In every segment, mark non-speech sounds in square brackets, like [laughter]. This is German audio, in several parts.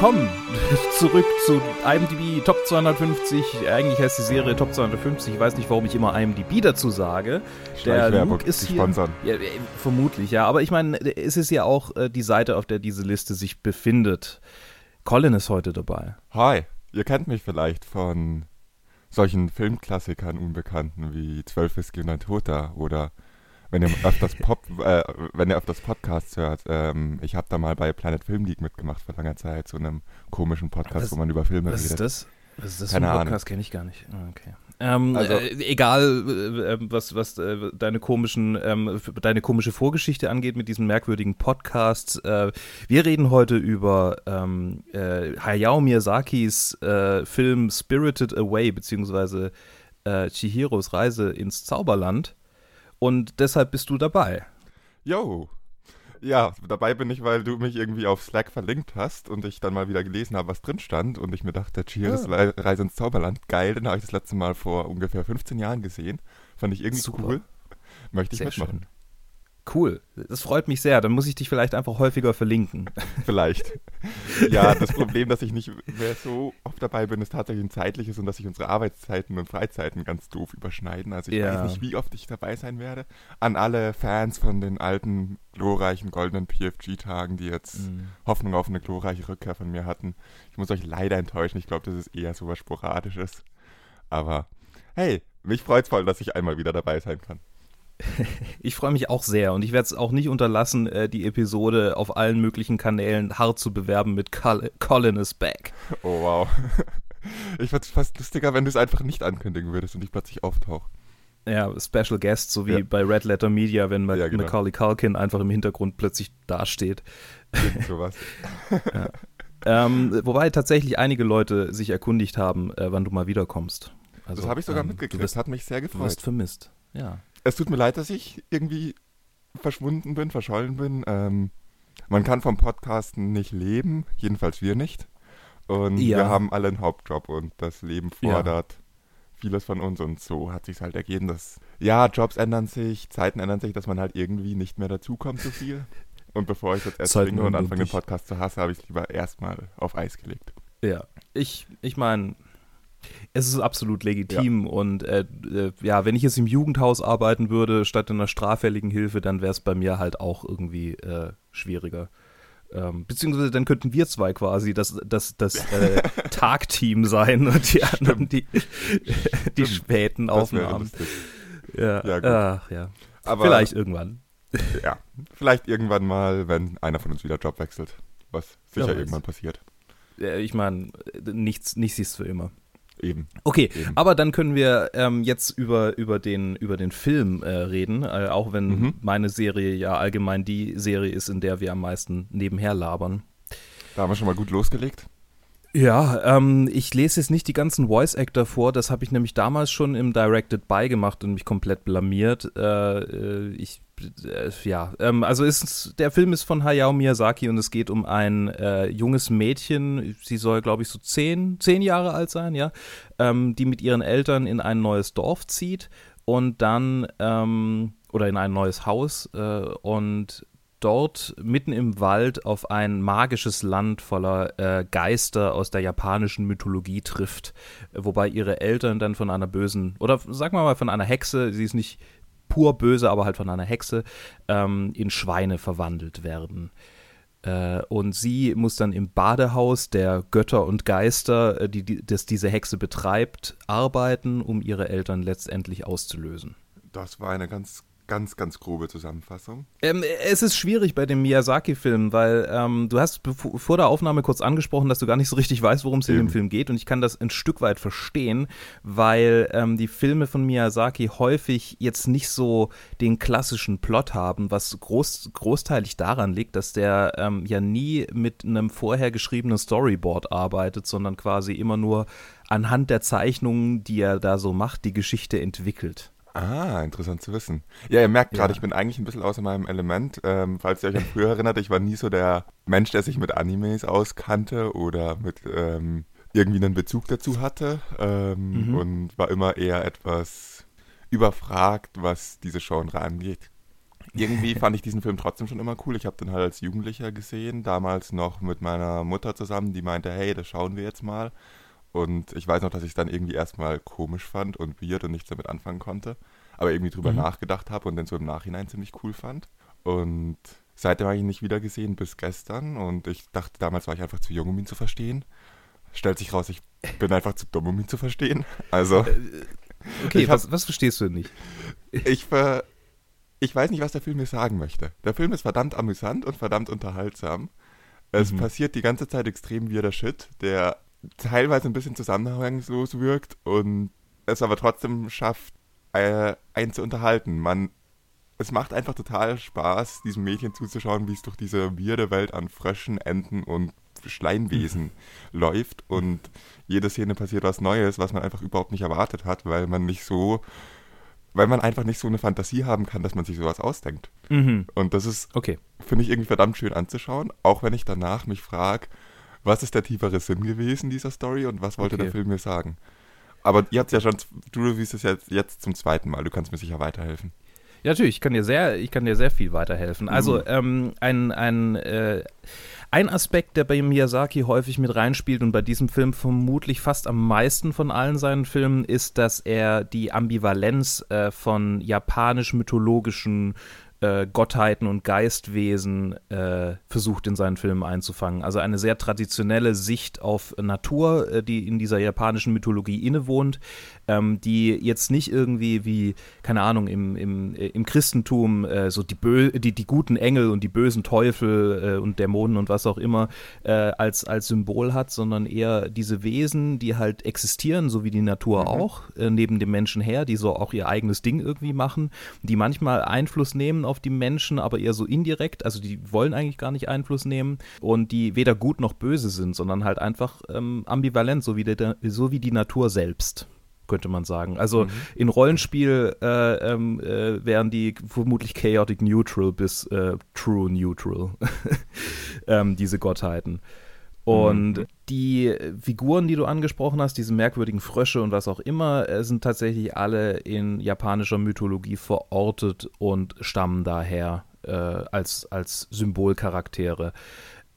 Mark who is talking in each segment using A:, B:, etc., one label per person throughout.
A: willkommen [laughs] zurück zu IMDb Top 250. Eigentlich heißt die Serie Top 250. Ich weiß nicht, warum ich immer IMDb dazu sage.
B: Der Luke ist hier.
A: Ja, äh, vermutlich, ja. Aber ich meine, es ist ja auch äh, die Seite, auf der diese Liste sich befindet. Colin ist heute dabei.
B: Hi, ihr kennt mich vielleicht von solchen Filmklassikern Unbekannten wie Zwölf Whisky und ein Toter oder wenn ihr öfters Pop, äh, wenn ihr öfters Podcasts hört, ähm, ich habe da mal bei Planet Film Geek mitgemacht vor langer Zeit, so einem komischen Podcast,
A: was,
B: wo man über Filme
A: was
B: redet.
A: Ist das? Was ist das
B: Keine
A: für ein Podcast? Kenne ich gar nicht. Ah, okay. Ähm,
B: Also-
A: äh, egal, äh, was, was äh, deine komischen, ähm, deine komische Vorgeschichte angeht mit diesen merkwürdigen Podcasts. Äh, wir reden heute über ähm, äh, Hayao Miyazakis äh, Film Spirited Away beziehungsweise äh, Chihiros Reise ins Zauberland. Und deshalb bist du dabei.
B: Yo! Ja, dabei bin ich, weil du mich irgendwie auf Slack verlinkt hast und ich dann mal wieder gelesen habe, was drin stand und ich mir dachte, Cheers
A: Ah.
B: Reise ins Zauberland, geil, den habe ich das letzte Mal vor ungefähr 15 Jahren gesehen. Fand ich irgendwie
A: Super.
B: cool. Möchte ich
A: Sehr
B: mitmachen.
A: schön. Cool, das freut mich sehr. Dann muss ich dich vielleicht einfach häufiger verlinken.
B: Vielleicht. [laughs] ja, das Problem, dass ich nicht mehr so dabei bin, ist tatsächlich ein zeitliches und dass sich unsere Arbeitszeiten und Freizeiten ganz doof überschneiden. Also ich
A: Ja.
B: weiß nicht, wie oft ich dabei sein werde. An alle Fans von den alten, glorreichen, goldenen PFG-Tagen, die jetzt
A: Mhm.
B: Hoffnung auf eine glorreiche Rückkehr von mir hatten. Ich muss euch leider enttäuschen. Ich glaube, das ist eher so was Sporadisches. Aber hey, mich freut's voll, dass ich einmal wieder dabei sein kann. [laughs]
A: Ich freue mich auch sehr und ich werde es auch nicht unterlassen, äh, die Episode auf allen möglichen Kanälen hart zu bewerben mit Col Colin is back.
B: Oh wow. [laughs] Ich fand's fast lustiger, wenn du es einfach nicht ankündigen würdest und ich plötzlich auftauche.
A: Ja, Special Guest, so wie
B: Ja.
A: bei Red Letter Media, wenn Ma
B: Ja, genau.
A: Macaulay Culkin einfach im Hintergrund plötzlich dasteht.
B: Irgend [laughs] sowas.
A: Ähm, wobei tatsächlich einige Leute sich erkundigt haben, äh, wann du mal wiederkommst. Also,
B: das habe ich sogar
A: ähm,
B: mitgekriegt.
A: Du wirst,
B: hat mich sehr
A: du
B: gefreut.
A: wirst vermisst. Ja.
B: Es tut mir leid, dass ich irgendwie verschwunden bin, verschollen bin. Ähm, man kann vom Podcasten nicht leben, jedenfalls wir nicht. Und
A: Ja.
B: wir haben alle einen Hauptjob und das Leben
A: Ja.
B: fordert vieles von uns und so hat sich halt ergeben, dass ja, Jobs ändern sich, Zeiten ändern sich, dass man halt irgendwie nicht mehr dazukommt so viel. Und bevor ich jetzt erzwinge und anfange, den. Podcast zu hassen, habe ich es lieber erstmal auf Eis gelegt.
A: Ja, ich, ich meine, es ist absolut legitim und äh, äh, ja, wenn ich jetzt im Jugendhaus arbeiten würde, statt in einer straffälligen Hilfe, dann wäre es bei mir halt auch irgendwie äh, schwieriger. Ähm, beziehungsweise dann könnten wir zwei quasi das, das, das [laughs] äh, Tagteam sein und die anderen die, die späten
B: Das
A: Aufnahmen. Ja,
B: Ja, gut.
A: Ach, ja.
B: Aber
A: Vielleicht irgendwann.
B: Ja, vielleicht irgendwann mal, wenn einer von uns wieder Job wechselt. Was sicher
A: weiß.
B: irgendwann passiert.
A: Ich meine, nichts, nichts ist für immer.
B: Eben.
A: Okay,
B: Eben.
A: aber dann können wir ähm, jetzt über, über, den, über den Film äh, reden, äh, auch wenn
B: Mhm.
A: meine Serie ja allgemein die Serie ist, in der wir am meisten nebenher labern.
B: Da haben wir schon mal gut losgelegt.
A: Ja, ähm, ich lese jetzt nicht die ganzen Voice Actor vor, das habe ich nämlich damals schon im Directed By gemacht und mich komplett blamiert. Äh, äh, ich, ja, ähm, also ist, der Film ist von Hayao Miyazaki und es geht um ein äh, junges Mädchen, sie soll glaube ich so zehn, zehn Jahre alt sein, ja, ähm, die mit ihren Eltern in ein neues Dorf zieht und dann, ähm, oder in ein neues Haus äh, und dort mitten im Wald auf ein magisches Land voller äh, Geister aus der japanischen Mythologie trifft, wobei ihre Eltern dann von einer bösen, oder sagen wir mal von einer Hexe, sie ist nicht pur böse, aber halt von einer Hexe, ähm, in Schweine verwandelt werden. Äh, und sie muss dann im Badehaus der Götter und Geister, äh, die, die das diese Hexe betreibt, arbeiten, um ihre Eltern letztendlich auszulösen.
B: Das war eine ganz, ganz, ganz grobe Zusammenfassung.
A: Ähm, es ist schwierig bei dem Miyazaki-Film, weil ähm, du hast vor der Aufnahme kurz angesprochen, dass du gar nicht so richtig weißt, worum es in dem. Film geht. Und ich kann das ein Stück weit verstehen, weil ähm, die Filme von Miyazaki häufig jetzt nicht so den klassischen Plot haben, was groß, großteilig daran liegt, dass der ähm, ja nie mit einem vorher geschriebenen Storyboard arbeitet, sondern quasi immer nur anhand der Zeichnungen, die er da so macht, die Geschichte entwickelt.
B: Ah, interessant zu wissen. Ja, ihr merkt gerade,
A: Ja.
B: ich bin eigentlich ein bisschen außer meinem Element. Ähm, falls ihr euch an früher erinnert, ich war nie so der Mensch, der sich mit Animes auskannte oder mit ähm, irgendwie einen Bezug dazu hatte ähm,
A: Mhm.
B: und war immer eher etwas überfragt, was diese Genre angeht. irgendwie [laughs] fand ich diesen Film trotzdem schon immer cool. Ich habe den halt als Jugendlicher gesehen, damals noch mit meiner Mutter zusammen, die meinte, hey, das schauen wir jetzt mal. Und ich weiß noch, dass ich es dann irgendwie erstmal komisch fand und weird und nichts damit anfangen konnte. Aber irgendwie drüber mhm. nachgedacht habe und dann so im Nachhinein ziemlich cool fand. Und seitdem habe ich ihn nicht wieder gesehen bis gestern. Und ich dachte, damals war ich einfach zu jung, um ihn zu verstehen. Stellt sich raus, ich bin einfach zu dumm, um ihn zu verstehen. Also. Äh, [laughs]
A: okay, hab, was, was verstehst du denn nicht? [laughs]
B: Ich ver ich weiß nicht, was der Film mir sagen möchte. Der Film ist verdammt amüsant und verdammt unterhaltsam. Es mhm. passiert die ganze Zeit extrem weirder Shit, der teilweise ein bisschen zusammenhangslos wirkt und es aber trotzdem schafft, äh, einen zu unterhalten. Man, es macht einfach total Spaß, diesem Mädchen zuzuschauen, wie es durch diese weirde Welt an Fröschen, Enten und Schleimwesen mhm. [laughs] läuft und jede Szene passiert was Neues, was man einfach überhaupt nicht erwartet hat, weil man nicht so weil man einfach nicht so eine Fantasie haben kann, dass man sich sowas ausdenkt. Mhm. Und das ist, okay. finde ich irgendwie verdammt schön anzuschauen, auch wenn ich danach mich frage, was ist der tiefere Sinn gewesen dieser Story und was wollte okay. der Film mir sagen. Aber ihr habt es ja schon, du siehst es jetzt, jetzt zum zweiten Mal, du kannst mir sicher weiterhelfen.
A: Ja, natürlich, ich kann dir sehr, ich kann dir sehr viel weiterhelfen. Also mhm. ähm, ein, ein äh, ein Aspekt, der bei Miyazaki häufig mit reinspielt und bei diesem Film vermutlich fast am meisten von allen seinen Filmen, ist, dass er die Ambivalenz äh, von japanisch-mythologischen äh, Gottheiten und Geistwesen äh, versucht in seinen Filmen einzufangen. Also eine sehr traditionelle Sicht auf Natur, äh, die in dieser japanischen Mythologie innewohnt, ähm, die jetzt nicht irgendwie wie, keine Ahnung, im, im, äh, im Christentum äh, so die, Bö die, die guten Engel und die bösen Teufel äh, und Dämonen und was auch immer als, als Symbol hat, sondern eher diese Wesen, die halt existieren, so wie die Natur mhm. auch, neben dem Menschen her, die so auch ihr eigenes Ding irgendwie machen, die manchmal Einfluss nehmen auf die Menschen, aber eher so indirekt. Also die wollen eigentlich gar nicht Einfluss nehmen und die weder gut noch böse sind, sondern halt einfach ähm, ambivalent, so wie, der, so wie die Natur selbst könnte man sagen. Also mhm. in Rollenspiel äh, ähm, äh, wären die vermutlich chaotic neutral bis äh, true neutral, [laughs] ähm, diese Gottheiten. Und mhm. die Figuren, die du angesprochen hast, diese merkwürdigen Frösche und was auch immer, äh, sind tatsächlich alle in japanischer Mythologie verortet und stammen daher äh, als, als Symbolcharaktere.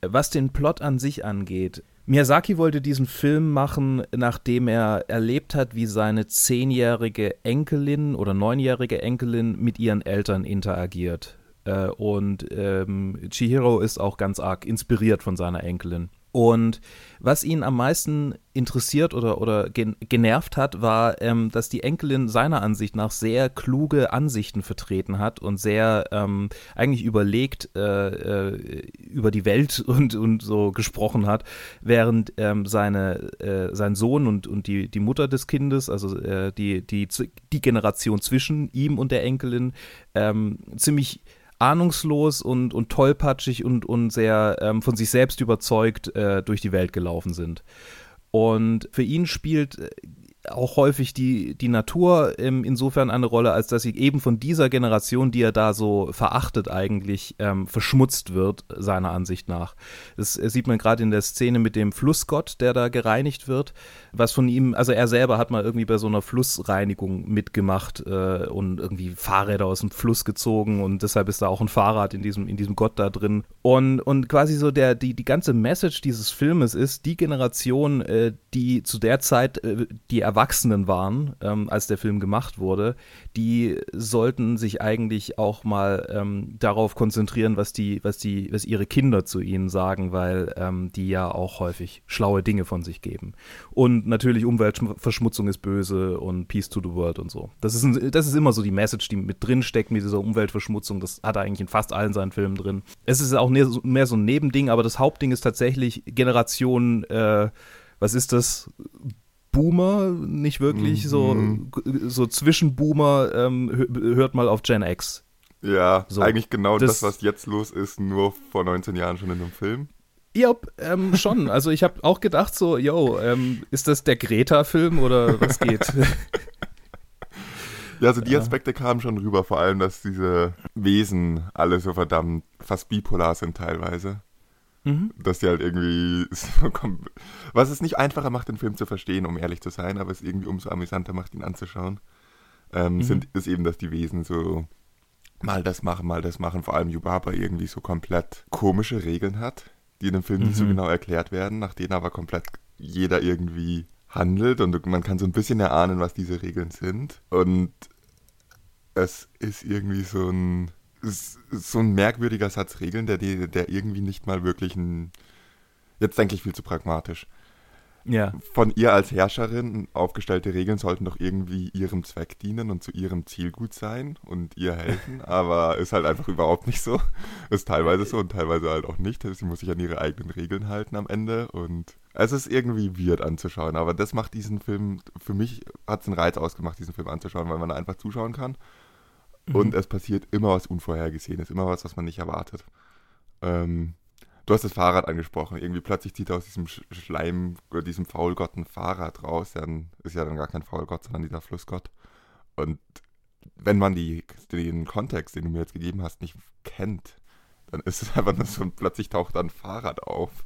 A: Was den Plot an sich angeht, Miyazaki wollte diesen Film machen, nachdem er erlebt hat, wie seine zehnjährige Enkelin oder neunjährige Enkelin mit ihren Eltern interagiert. Äh, und ähm, Chihiro ist auch ganz arg inspiriert von seiner Enkelin. Und was ihn am meisten interessiert oder, oder genervt hat, war, ähm, dass die Enkelin seiner Ansicht nach sehr kluge Ansichten vertreten hat und sehr ähm, eigentlich überlegt äh, äh, über die Welt [laughs] und, und so gesprochen hat, während ähm, seine, äh, sein Sohn und, und die, die Mutter des Kindes, also äh, die, die, die Generation zwischen ihm und der Enkelin, ähm, ziemlich ahnungslos und, und tollpatschig und, und sehr ähm, von sich selbst überzeugt äh, durch die Welt gelaufen sind. Und für ihn spielt äh, auch häufig die, die Natur ähm, insofern eine Rolle, als dass sie eben von dieser Generation, die er da so verachtet eigentlich, ähm, verschmutzt wird, seiner Ansicht nach. Das, das sieht man gerade in der Szene mit dem Flussgott, der da gereinigt wird, was von ihm, also er selber hat mal irgendwie bei so einer Flussreinigung mitgemacht äh, und irgendwie Fahrräder aus dem Fluss gezogen und deshalb ist da auch ein Fahrrad in diesem, in diesem Gott da drin. Und, und quasi so der, die, die ganze Message dieses Filmes ist, die Generation, äh, die zu der Zeit äh, die Erwachsenen waren, ähm, als der Film gemacht wurde, die sollten sich eigentlich auch mal ähm, darauf konzentrieren, was die, was die, was ihre Kinder zu ihnen sagen, weil ähm, die ja auch häufig schlaue Dinge von sich geben. Und natürlich Umweltverschmutzung ist böse und Peace to the World und so. Das ist, ein, das ist immer so die Message, die mit drin steckt mit dieser Umweltverschmutzung. Das hat er eigentlich in fast allen seinen Filmen drin. Es ist auch mehr, mehr so ein Nebending, aber das Hauptding ist tatsächlich Generation, äh, was ist das? Boomer, nicht wirklich, mhm. so, so Zwischenboomer, ähm, hört mal auf Gen X.
B: Ja, so, eigentlich genau das, das, was jetzt los ist, nur vor 19 Jahren schon in einem Film.
A: Ja, ähm, schon. Also ich habe auch gedacht so, yo, ähm, ist das der Greta-Film oder was geht? [laughs]
B: ja, also die Aspekte kamen schon rüber, vor allem, dass diese Wesen alle so verdammt fast bipolar sind teilweise. Mhm. Dass die halt irgendwie. [laughs] was es nicht einfacher macht, den Film zu verstehen, um ehrlich zu sein, aber es irgendwie umso amüsanter macht, ihn anzuschauen, ähm, mhm. sind, ist eben, dass die Wesen so mal das machen, mal das machen. Vor allem Yubaba irgendwie so komplett komische Regeln hat, die in dem Film
A: Mhm.
B: nicht so genau erklärt werden, nach denen aber komplett jeder irgendwie handelt und man kann so ein bisschen erahnen, was diese Regeln sind. Und es ist irgendwie so ein ist so ein merkwürdiger Satz Regeln, der, der irgendwie nicht mal wirklich ein. Jetzt denke ich viel zu pragmatisch.
A: Ja.
B: Von ihr als Herrscherin aufgestellte Regeln sollten doch irgendwie ihrem Zweck dienen und zu ihrem Ziel gut sein und ihr helfen, [laughs] aber ist halt einfach überhaupt nicht so. Ist teilweise so und teilweise halt auch nicht. Sie muss sich an ihre eigenen Regeln halten am Ende und es ist irgendwie weird anzuschauen, aber das macht diesen Film, für mich hat es einen Reiz ausgemacht, diesen Film anzuschauen, weil man da einfach zuschauen kann und es passiert immer was Unvorhergesehenes, immer was, was man nicht erwartet. Ähm, du hast das Fahrrad angesprochen. Irgendwie plötzlich zieht er aus diesem Sch Schleim, oder diesem Faulgott ein Fahrrad raus. Dann ist ja dann gar kein Faulgott, sondern dieser Flussgott. Und wenn man die, den Kontext, den du mir jetzt gegeben hast, nicht kennt, dann ist es [laughs] einfach nur so, plötzlich taucht da ein Fahrrad auf.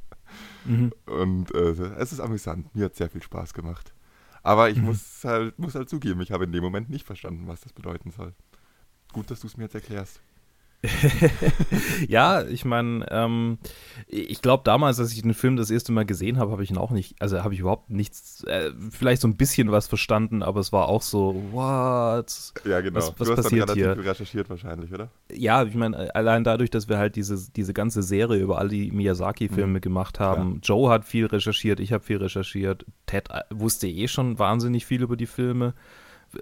A: Mhm.
B: Und äh, es ist amüsant. Mir hat sehr viel Spaß gemacht. Aber ich
A: Mhm.
B: muss, halt, muss halt zugeben, ich habe in dem Moment nicht verstanden, was das bedeuten soll. Gut, dass du es mir jetzt erklärst. [laughs]
A: ja, ich meine, ähm, ich glaube damals, als ich den Film das erste Mal gesehen habe, habe ich ihn auch nicht, also habe ich überhaupt nichts, äh, vielleicht so ein bisschen was verstanden, aber es war auch so, what?
B: Ja, genau.
A: Was- was
B: du hast
A: passiert
B: dann relativ
A: hier?
B: viel recherchiert wahrscheinlich, oder?
A: Ja, ich meine, allein dadurch, dass wir halt diese, diese ganze Serie über all die Miyazaki-Filme
B: Mhm.
A: gemacht haben. Joe hat viel recherchiert, ich habe viel recherchiert. Ted äh, wusste eh schon wahnsinnig viel über die Filme.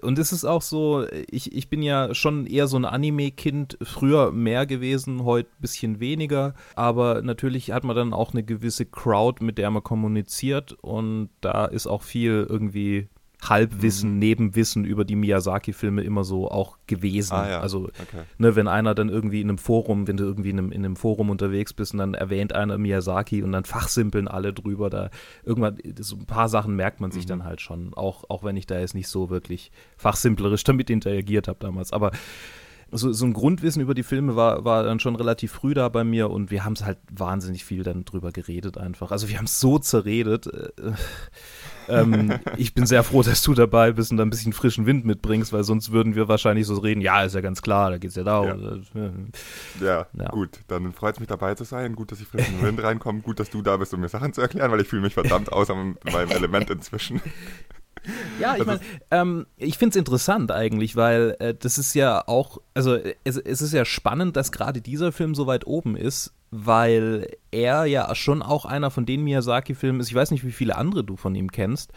A: Und es ist auch so, ich, ich bin ja schon eher so ein Anime-Kind, früher mehr gewesen, heute ein bisschen weniger. Aber natürlich hat man dann auch eine gewisse Crowd, mit der man kommuniziert. Und da ist auch viel irgendwie Halbwissen,
B: Mhm.
A: Nebenwissen über die Miyazaki-Filme immer so auch gewesen.
B: Ah, ja.
A: Also
B: Okay.
A: ne, wenn einer dann irgendwie in einem Forum, wenn du irgendwie in einem, in einem Forum unterwegs bist und dann erwähnt einer Miyazaki und dann fachsimpeln alle drüber, da irgendwann, so ein paar Sachen merkt man sich
B: Mhm.
A: dann halt schon, auch, auch wenn ich da jetzt nicht so wirklich fachsimplerisch [laughs] damit interagiert habe damals, aber so, so ein Grundwissen über die Filme war, war dann schon relativ früh da bei mir und wir haben es halt wahnsinnig viel dann drüber geredet einfach. Also wir haben es so zerredet. Äh, ähm, ich bin sehr froh, dass du dabei bist und da ein bisschen frischen Wind mitbringst, weil sonst würden wir wahrscheinlich so reden, ja, ist ja ganz klar, da geht's ja darum.
B: Ja,
A: Ja.
B: gut. Dann freut es mich dabei zu sein. Gut, dass ich frisch in den Wind reinkomme. Gut, dass du da bist, um mir Sachen zu erklären, weil ich fühle mich verdammt aus in meinem Element inzwischen.
A: Ja, ich
B: Das
A: meine, ähm, ich finde es interessant eigentlich, weil äh, das ist ja auch, also äh, es, es ist ja spannend, dass gerade dieser Film so weit oben ist, weil er ja schon auch einer von den Miyazaki-Filmen ist. Ich weiß nicht, wie viele andere du von ihm kennst,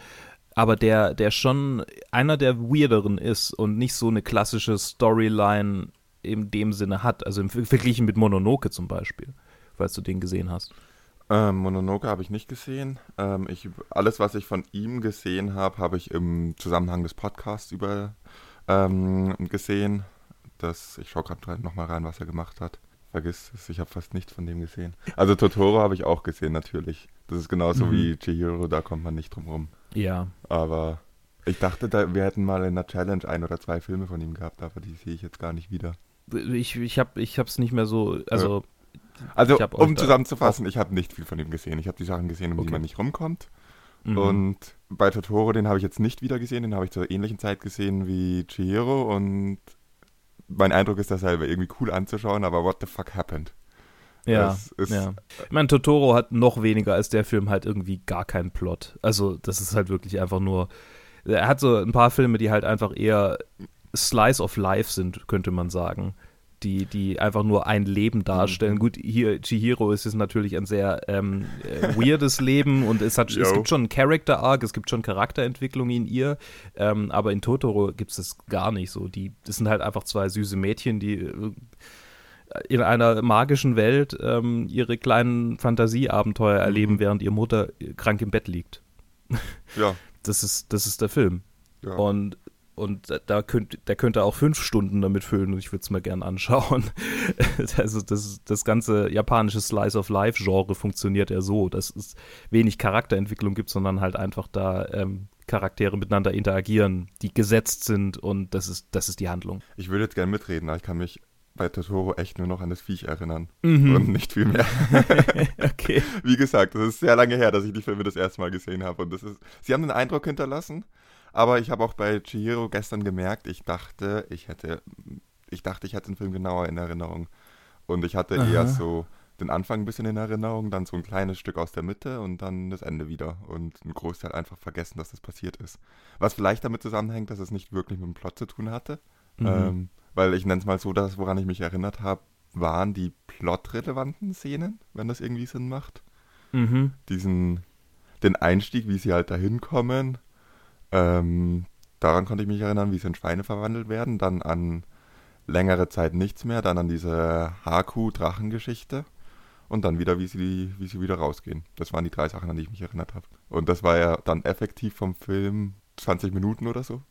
A: aber der, der schon einer der weirderen ist und nicht so eine klassische Storyline in dem Sinne hat. Also im Ver- verglichen mit Mononoke zum Beispiel, falls du den gesehen hast.
B: Ähm, Mononoke habe ich nicht gesehen. Ähm, ich, alles, was ich von ihm gesehen habe, habe ich im Zusammenhang des Podcasts über ähm, gesehen. Das, ich schaue gerade nochmal rein, was er gemacht hat. Vergiss es, ich habe fast nichts von dem gesehen. Also Totoro habe ich auch gesehen, natürlich. Das ist genauso
A: Mhm.
B: wie Chihiro, da kommt man nicht drum rum.
A: Ja,
B: Aber ich dachte, da, wir hätten mal in der Challenge ein oder zwei Filme von ihm gehabt, aber die sehe ich jetzt gar nicht wieder.
A: ich, ich habe ich es nicht mehr so, also
B: Also, um zusammenzufassen, ich habe nicht viel von ihm gesehen. Ich habe die Sachen gesehen, um die
A: Okay.
B: man nicht rumkommt.
A: mhm.
B: Und bei Totoro, den habe ich jetzt nicht wieder gesehen, den habe ich zur ähnlichen Zeit gesehen wie Chihiro und mein Eindruck ist, dass er irgendwie cool anzuschauen, aber what the fuck happened?
A: Ja, ja. Ich meine, Totoro hat noch weniger als der Film halt irgendwie gar keinen Plot. Also, das ist halt wirklich einfach nur. Er hat so ein paar Filme, die halt einfach eher Slice of Life sind, könnte man sagen. Die, die einfach nur ein Leben darstellen.
B: Mhm.
A: Gut, hier, Chihiro ist es natürlich ein sehr ähm, äh, weirdes [laughs] Leben und es, hat, es gibt schon einen Character-Arc, es gibt schon Charakterentwicklung in ihr, ähm, aber in Totoro gibt es das gar nicht so. Die, das sind halt einfach zwei süße Mädchen, die äh, in einer magischen Welt ähm, ihre kleinen Fantasieabenteuer
B: Mhm.
A: erleben, während ihre Mutter krank im Bett liegt.
B: Ja, [laughs]
A: Das ist, das ist der Film.
B: ja.
A: Und, und da könnte, der könnte auch fünf Stunden damit füllen und ich würde es mir gern anschauen. [laughs] also das, das ganze japanische Slice of Life-Genre funktioniert ja so, dass es wenig Charakterentwicklung gibt, sondern halt einfach da ähm, Charaktere miteinander interagieren, die gesetzt sind und das ist, das ist die Handlung.
B: ich würde jetzt gerne mitreden, aber ich kann mich bei Totoro echt nur noch an das Viech erinnern.
A: Mhm.
B: Und nicht viel mehr. [laughs]
A: okay.
B: Wie gesagt, das ist sehr lange her, dass ich die Filme das erste Mal gesehen habe. Und das ist, sie haben einen Eindruck hinterlassen, aber ich habe auch bei Chihiro gestern gemerkt, ich dachte, ich hätte ich dachte, ich hätte den Film genauer in Erinnerung. Und ich hatte
A: Aha.
B: eher so den Anfang ein bisschen in Erinnerung, dann so ein kleines Stück aus der Mitte und dann das Ende wieder. Und einen Großteil einfach vergessen, dass das passiert ist. Was vielleicht damit zusammenhängt, dass es nicht wirklich mit dem Plot zu tun hatte.
A: Mhm.
B: Ähm, weil ich nenne es mal so, dass woran ich mich erinnert habe, waren die plotrelevanten Szenen, wenn das irgendwie Sinn macht.
A: Mhm.
B: Diesen, den Einstieg, wie sie halt dahin kommen. Ähm, daran konnte ich mich erinnern, wie sie in Schweine verwandelt werden. Dann an längere Zeit nichts mehr. Dann an diese Haku-Drachengeschichte. Und dann wieder, wie sie, wie sie wieder rausgehen. Das waren die drei Sachen, an die ich mich erinnert habe. Und das war ja dann effektiv vom Film 20 Minuten oder so.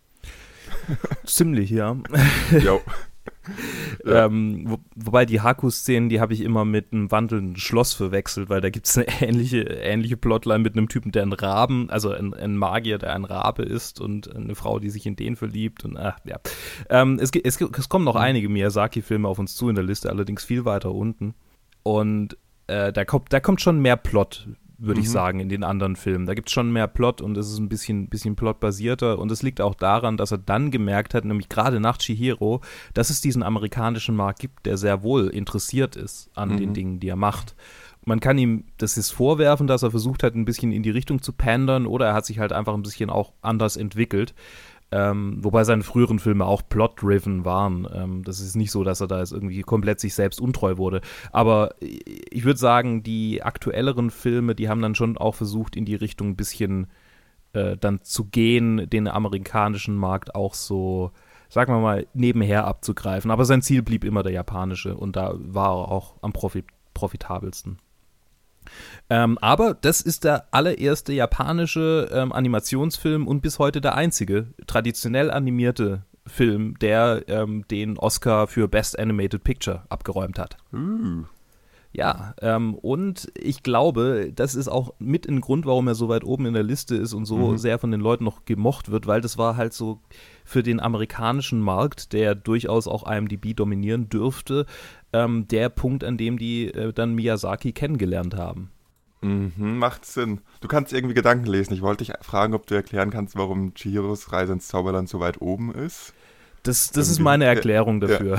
A: Ziemlich, ja. [laughs]
B: Jo. Ja.
A: Ähm, wo, wobei die Haku-Szenen, die habe ich immer mit einem wandelnden Schloss verwechselt, weil da gibt es eine [laughs] ähnliche, ähnliche Plotline mit einem Typen, der ein Raben, also ein, ein Magier, der ein Rabe ist und eine Frau, die sich in den verliebt und ach, ja. Ähm, es, es, es kommen noch einige Miyazaki-Filme auf uns zu in der Liste, allerdings viel weiter unten. Und äh, da, kommt, da kommt schon mehr Plot, würde ich
B: Mhm.
A: sagen, in den anderen Filmen. Da gibt es schon mehr Plot und es ist ein bisschen, bisschen plotbasierter. Und es liegt auch daran, dass er dann gemerkt hat, nämlich gerade nach Chihiro, dass es diesen amerikanischen Markt gibt, der sehr wohl interessiert ist an
B: Mhm.
A: den Dingen, die er macht. Man kann ihm das jetzt vorwerfen, dass er versucht hat, ein bisschen in die Richtung zu pandern, oder er hat sich halt einfach ein bisschen auch anders entwickelt. Ähm, wobei seine früheren Filme auch plot-driven waren. Ähm, das ist nicht so, dass er da jetzt irgendwie komplett sich selbst untreu wurde. Aber ich würde sagen, die aktuelleren Filme, die haben dann schon auch versucht, in die Richtung ein bisschen äh, dann zu gehen, den amerikanischen Markt auch so, sagen wir mal, nebenher abzugreifen. Aber sein Ziel blieb immer der japanische und da war er auch am Profit profitabelsten. Ähm, aber das ist der allererste japanische ähm, Animationsfilm und bis heute der einzige traditionell animierte Film, der ähm, den Oscar für Best Animated Picture abgeräumt hat.
B: Uh.
A: Ja, ähm, und ich glaube, das ist auch mit ein Grund, warum er so weit oben in der Liste ist und so
B: Mhm.
A: sehr von den Leuten noch gemocht wird, weil das war halt so für den amerikanischen Markt, der durchaus auch IMDb dominieren dürfte, ähm, der Punkt, an dem die äh, dann Miyazaki kennengelernt haben.
B: Mhm, macht Sinn. Du kannst irgendwie Gedanken lesen. Ich wollte dich fragen, ob du erklären kannst, warum Chihiros Reise ins Zauberland so weit oben ist.
A: Das, das ist meine
B: ja,
A: Erklärung dafür.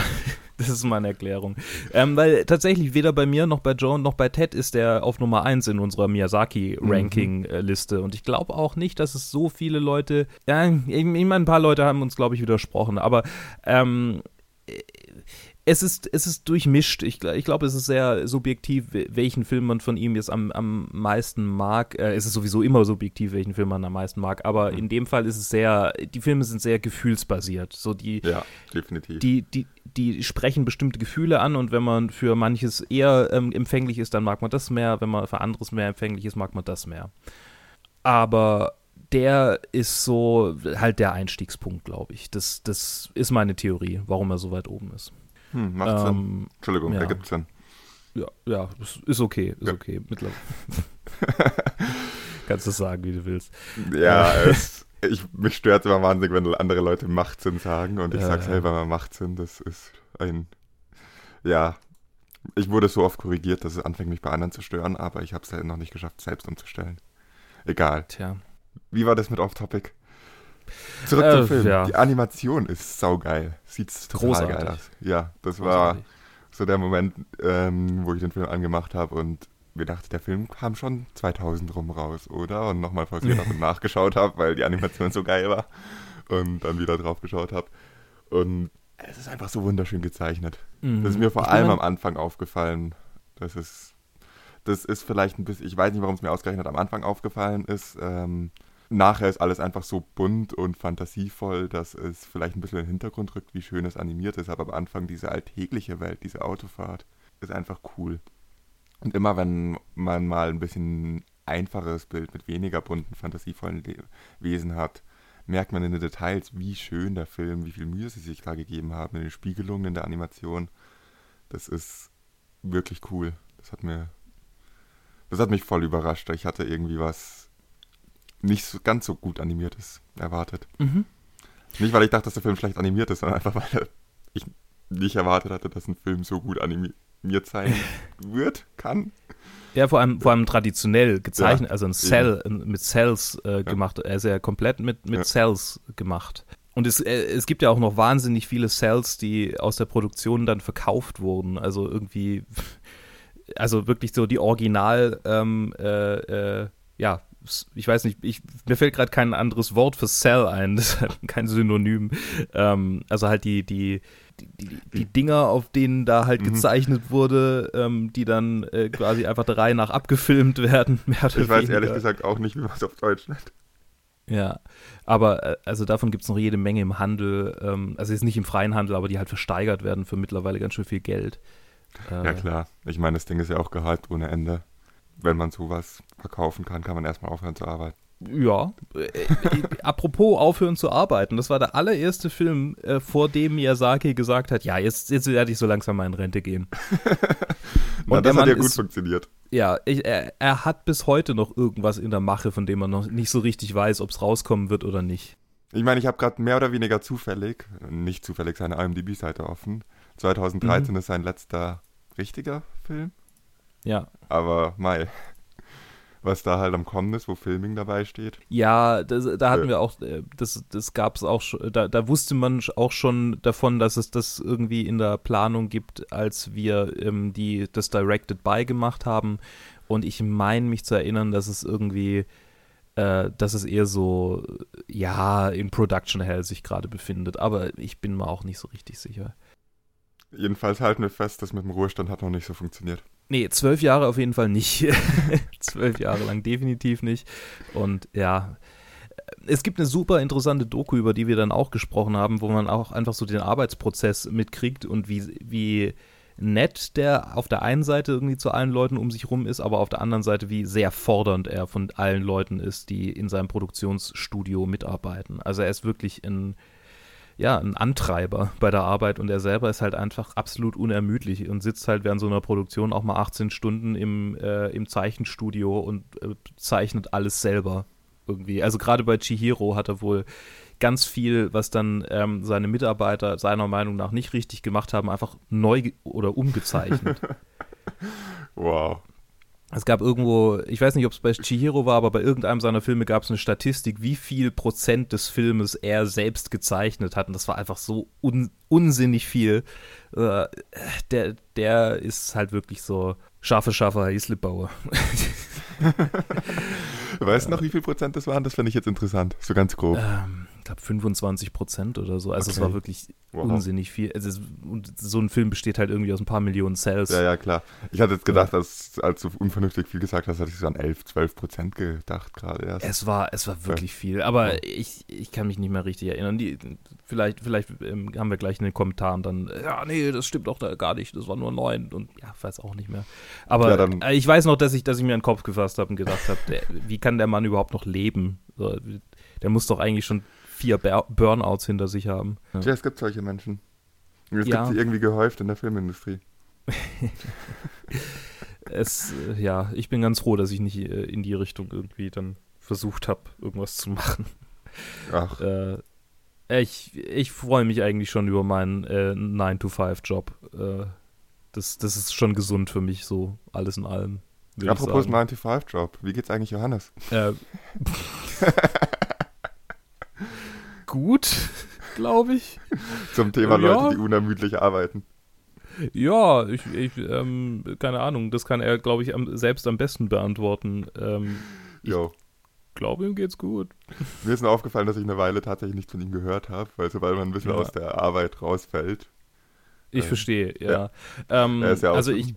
A: Das ist meine Erklärung. Ähm, weil tatsächlich weder bei mir noch bei Joan noch bei Ted ist der auf Nummer 1 in unserer Miyazaki-Ranking-Liste. Und ich glaube auch nicht, dass es so viele Leute. Ja, ich, ich meine, ein paar Leute haben uns, glaube ich, widersprochen. Aber ähm, es ist, es ist durchmischt. Ich, ich glaube, es ist sehr subjektiv, we- welchen Film man von ihm jetzt am, am meisten mag. Äh, es ist sowieso immer subjektiv, welchen Film man am meisten mag. Aber
B: Mhm.
A: in dem Fall ist es sehr, die Filme sind sehr gefühlsbasiert. So die,
B: Ja, definitiv.
A: die, die, die sprechen bestimmte Gefühle an und wenn man für manches eher ähm, empfänglich ist, dann mag man das mehr. Wenn man für anderes mehr empfänglich ist, mag man das mehr. Aber der ist so halt der Einstiegspunkt, glaube ich. Das, das ist meine Theorie, warum er so weit oben ist.
B: Hm, macht Sinn.
A: Ähm,
B: Entschuldigung,
A: ja.
B: ergibt Sinn.
A: ja, ja, ist okay, ist
B: Ja.
A: okay. Mittlerweile. [laughs] Kannst du sagen, wie du willst.
B: Ja, es, ich, mich stört immer wahnsinnig, wenn andere Leute Machtsinn sagen und ich
A: Ja,
B: sag
A: ja.
B: selber mal Machtsinn. Das ist ein. Ja, ich wurde so oft korrigiert, dass es anfängt, mich bei anderen zu stören, aber ich habe es noch nicht geschafft, selbst umzustellen. Egal.
A: Tja.
B: Wie war das mit Off-Topic? Zurück
A: Äh,
B: zum Film.
A: ja.
B: Die Animation ist saugeil. Sieht total geil aus. Ja, das war
A: Großartig.
B: so der Moment, ähm, wo ich den Film angemacht habe und mir dachte, der Film kam schon 2000 rum raus, oder? Und nochmal pausiert habe und nachgeschaut habe, weil die Animation so geil war. Und dann wieder drauf geschaut habe. Und es ist einfach so wunderschön gezeichnet.
A: Mhm.
B: Das ist mir vor
A: Ich
B: allem am Anfang aufgefallen. Das ist, das ist vielleicht ein bisschen, ich weiß nicht, warum es mir ausgerechnet am Anfang aufgefallen ist. Ähm, nachher ist alles einfach so bunt und fantasievoll, dass es vielleicht ein bisschen in den Hintergrund rückt, wie schön es animiert ist. Aber am Anfang diese alltägliche Welt, diese Autofahrt, ist einfach cool. Und immer wenn man mal ein bisschen einfaches Bild mit weniger bunten, fantasievollen Le Wesen hat, merkt man in den Details, wie schön der Film, wie viel Mühe sie sich da gegeben haben, in den Spiegelungen, in der Animation. Das ist wirklich cool. Das hat mir, das hat mich voll überrascht. Ich hatte irgendwie was nicht so, ganz so gut animiertes erwartet.
A: Mhm.
B: Nicht, weil ich dachte, dass der Film schlecht animiert ist, sondern einfach, [laughs] weil ich nicht erwartet hatte, dass ein Film so gut animiert sein [laughs] wird, kann.
A: Ja, vor allem, vor allem traditionell gezeichnet, also ein Cell, ein- mit Cells äh, gemacht. Er ist ja komplett mit, mit
B: Ja.
A: Cells gemacht. Und es, äh, es gibt ja auch noch wahnsinnig viele Cells, die aus der Produktion dann verkauft wurden. Also irgendwie, [laughs] also wirklich so die Original, ähm, äh, äh, ja, ich weiß nicht, ich, mir fällt gerade kein anderes Wort für Cell ein, [laughs] das ist halt kein Synonym. Ähm, also halt die, die, die, die, Dinger, auf denen da halt mhm. gezeichnet wurde, ähm, die dann äh, quasi einfach der Reihe nach abgefilmt werden. [laughs]
B: ich weiß weniger. ehrlich gesagt auch nicht, wie man es auf Deutsch nennt.
A: Ja, aber äh, also davon gibt es noch jede Menge im Handel, ähm, also jetzt nicht im freien Handel, aber die halt versteigert werden für mittlerweile ganz schön viel Geld.
B: Äh, ja klar, ich meine, das Ding ist ja auch Gehalt ohne Ende wenn man sowas verkaufen kann, kann man erstmal aufhören zu arbeiten.
A: Ja, äh, äh, [laughs] apropos aufhören zu arbeiten, das war der allererste Film, äh, vor dem Miyazaki gesagt hat, ja, jetzt, jetzt werde ich so langsam mal in Rente gehen. [laughs]
B: Na, Und das hat ja gut ist, funktioniert.
A: Ja, ich, er, er, hat bis heute noch irgendwas in der Mache, von dem man noch nicht so richtig weiß, ob es rauskommen wird oder nicht.
B: Ich meine, ich habe gerade mehr oder weniger zufällig, nicht zufällig, seine IMDb-Seite offen. 2013 mhm. ist sein letzter richtiger Film.
A: Ja.
B: Aber Mai, was da halt am Kommen ist, wo Filming dabei steht.
A: Ja, das, da hatten äh. wir auch, äh, das, das gab es auch schon, da, da wusste man auch schon davon, dass es das irgendwie in der Planung gibt, als wir ähm, die, das Directed By gemacht haben. Und ich meine mich zu erinnern, dass es irgendwie, äh, dass es eher so, ja, in Production Hell sich gerade befindet. Aber ich bin mir auch nicht so richtig sicher.
B: Jedenfalls halten wir fest, das mit dem Ruhestand hat noch nicht so funktioniert.
A: Nee, zwölf Jahre auf jeden Fall nicht. [laughs] zwölf Jahre lang definitiv nicht. Und ja, es gibt eine super interessante Doku, über die wir dann auch gesprochen haben, wo man auch einfach so den Arbeitsprozess mitkriegt und wie, wie nett der auf der einen Seite irgendwie zu allen Leuten um sich rum ist, aber auf der anderen Seite, wie sehr fordernd er von allen Leuten ist, die in seinem Produktionsstudio mitarbeiten. Also er ist wirklich ein ja, ein Antreiber bei der Arbeit und er selber ist halt einfach absolut unermüdlich und sitzt halt während so einer Produktion auch mal 18 Stunden im, äh, im Zeichenstudio und äh, zeichnet alles selber irgendwie. Also gerade bei Chihiro hat er wohl ganz viel, was dann ähm, seine Mitarbeiter seiner Meinung nach nicht richtig gemacht haben, einfach neu oder umgezeichnet. [laughs]
B: wow.
A: Es gab irgendwo, ich weiß nicht, ob es bei Chihiro war, aber bei irgendeinem seiner Filme gab es eine Statistik, wie viel Prozent des Filmes er selbst gezeichnet hat. Und das war einfach so un unsinnig viel. Äh, der, der ist halt wirklich so scharfe, scharfe Heißlebauer. [laughs]
B: weißt du noch, wie viel Prozent das waren? Das fände ich jetzt interessant, so ganz grob.
A: Ähm, glaube 25 Prozent oder so. Also okay. es war wirklich wow. unsinnig viel. Also es, und so ein Film besteht halt irgendwie aus ein paar Millionen Cells.
B: Ja, ja, klar. Ich hatte jetzt gedacht, ja. dass, als du unvernünftig viel gesagt hast, hatte ich so an 11, 12 Prozent gedacht gerade erst.
A: Es war, es war wirklich ja. viel. Aber ja. ich, ich kann mich nicht mehr richtig erinnern. Die, vielleicht vielleicht ähm, haben wir gleich in den Kommentaren dann, ja, nee, das stimmt doch da gar nicht. Das war nur neun und ja, weiß auch nicht mehr. Aber dann, ich weiß noch, dass ich, dass ich mir einen Kopf gefasst habe und gedacht habe, wie kann der Mann überhaupt noch leben? So, der muss doch eigentlich schon vier Burnouts hinter sich haben.
B: Ja, ja es gibt solche Menschen. Es ja. gibt sie irgendwie gehäuft in der Filmindustrie. [laughs]
A: es, äh, ja, ich bin ganz froh, dass ich nicht äh, in die Richtung irgendwie dann versucht habe, irgendwas zu machen.
B: Ach.
A: Äh, ich ich freue mich eigentlich schon über meinen äh, 9-to-5-Job. Äh, das, das ist schon gesund für mich, so alles in allem.
B: Apropos 9-to-5-Job, wie geht's eigentlich Johannes?
A: Äh, [laughs] [laughs] gut, [laughs] glaube ich.
B: Zum Thema ja. Leute, die unermüdlich arbeiten.
A: Ja, ich, ich ähm, keine Ahnung, das kann er, glaube ich, am, selbst am besten beantworten. Ähm,
B: jo.
A: Ich glaube, ihm geht's gut.
B: Mir ist nur aufgefallen, dass ich eine Weile tatsächlich nichts von ihm gehört habe, weil sobald man ein bisschen ja. aus der Arbeit rausfällt.
A: Ich ähm, verstehe, ja. ja. Ähm,
B: ja
A: also ich,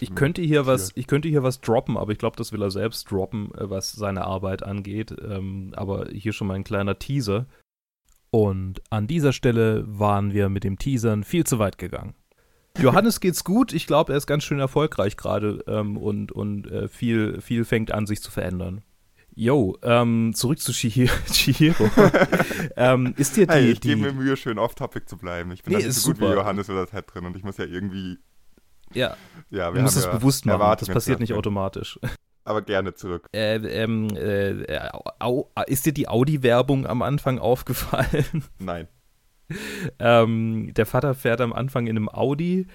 A: ich könnte hier was, ich könnte hier was droppen, aber ich glaube, das will er selbst droppen, äh, was seine Arbeit angeht. Ähm, aber hier schon mal ein kleiner Teaser. Und an dieser Stelle waren wir mit dem Teasern viel zu weit gegangen. Johannes geht's gut. Ich glaube, er ist ganz schön erfolgreich gerade ähm, und, und äh, viel, viel fängt an, sich zu verändern. Yo, ähm, zurück zu Chihiro. [laughs] [laughs] ähm, ist dir die,
B: hey, ich gebe mir Mühe, schön off-topic zu bleiben. Ich bin nee, nicht so gut super. wie Johannes oder Ted drin und ich muss ja irgendwie.
A: Ja, ja wir du musst es ja bewusst machen. Das passiert nicht automatisch
B: aber gerne zurück.
A: Äh, ähm, äh, au, ist dir die Audi-Werbung am Anfang [laughs] aufgefallen?
B: Nein.
A: ähm, der Vater fährt am Anfang in einem Audi.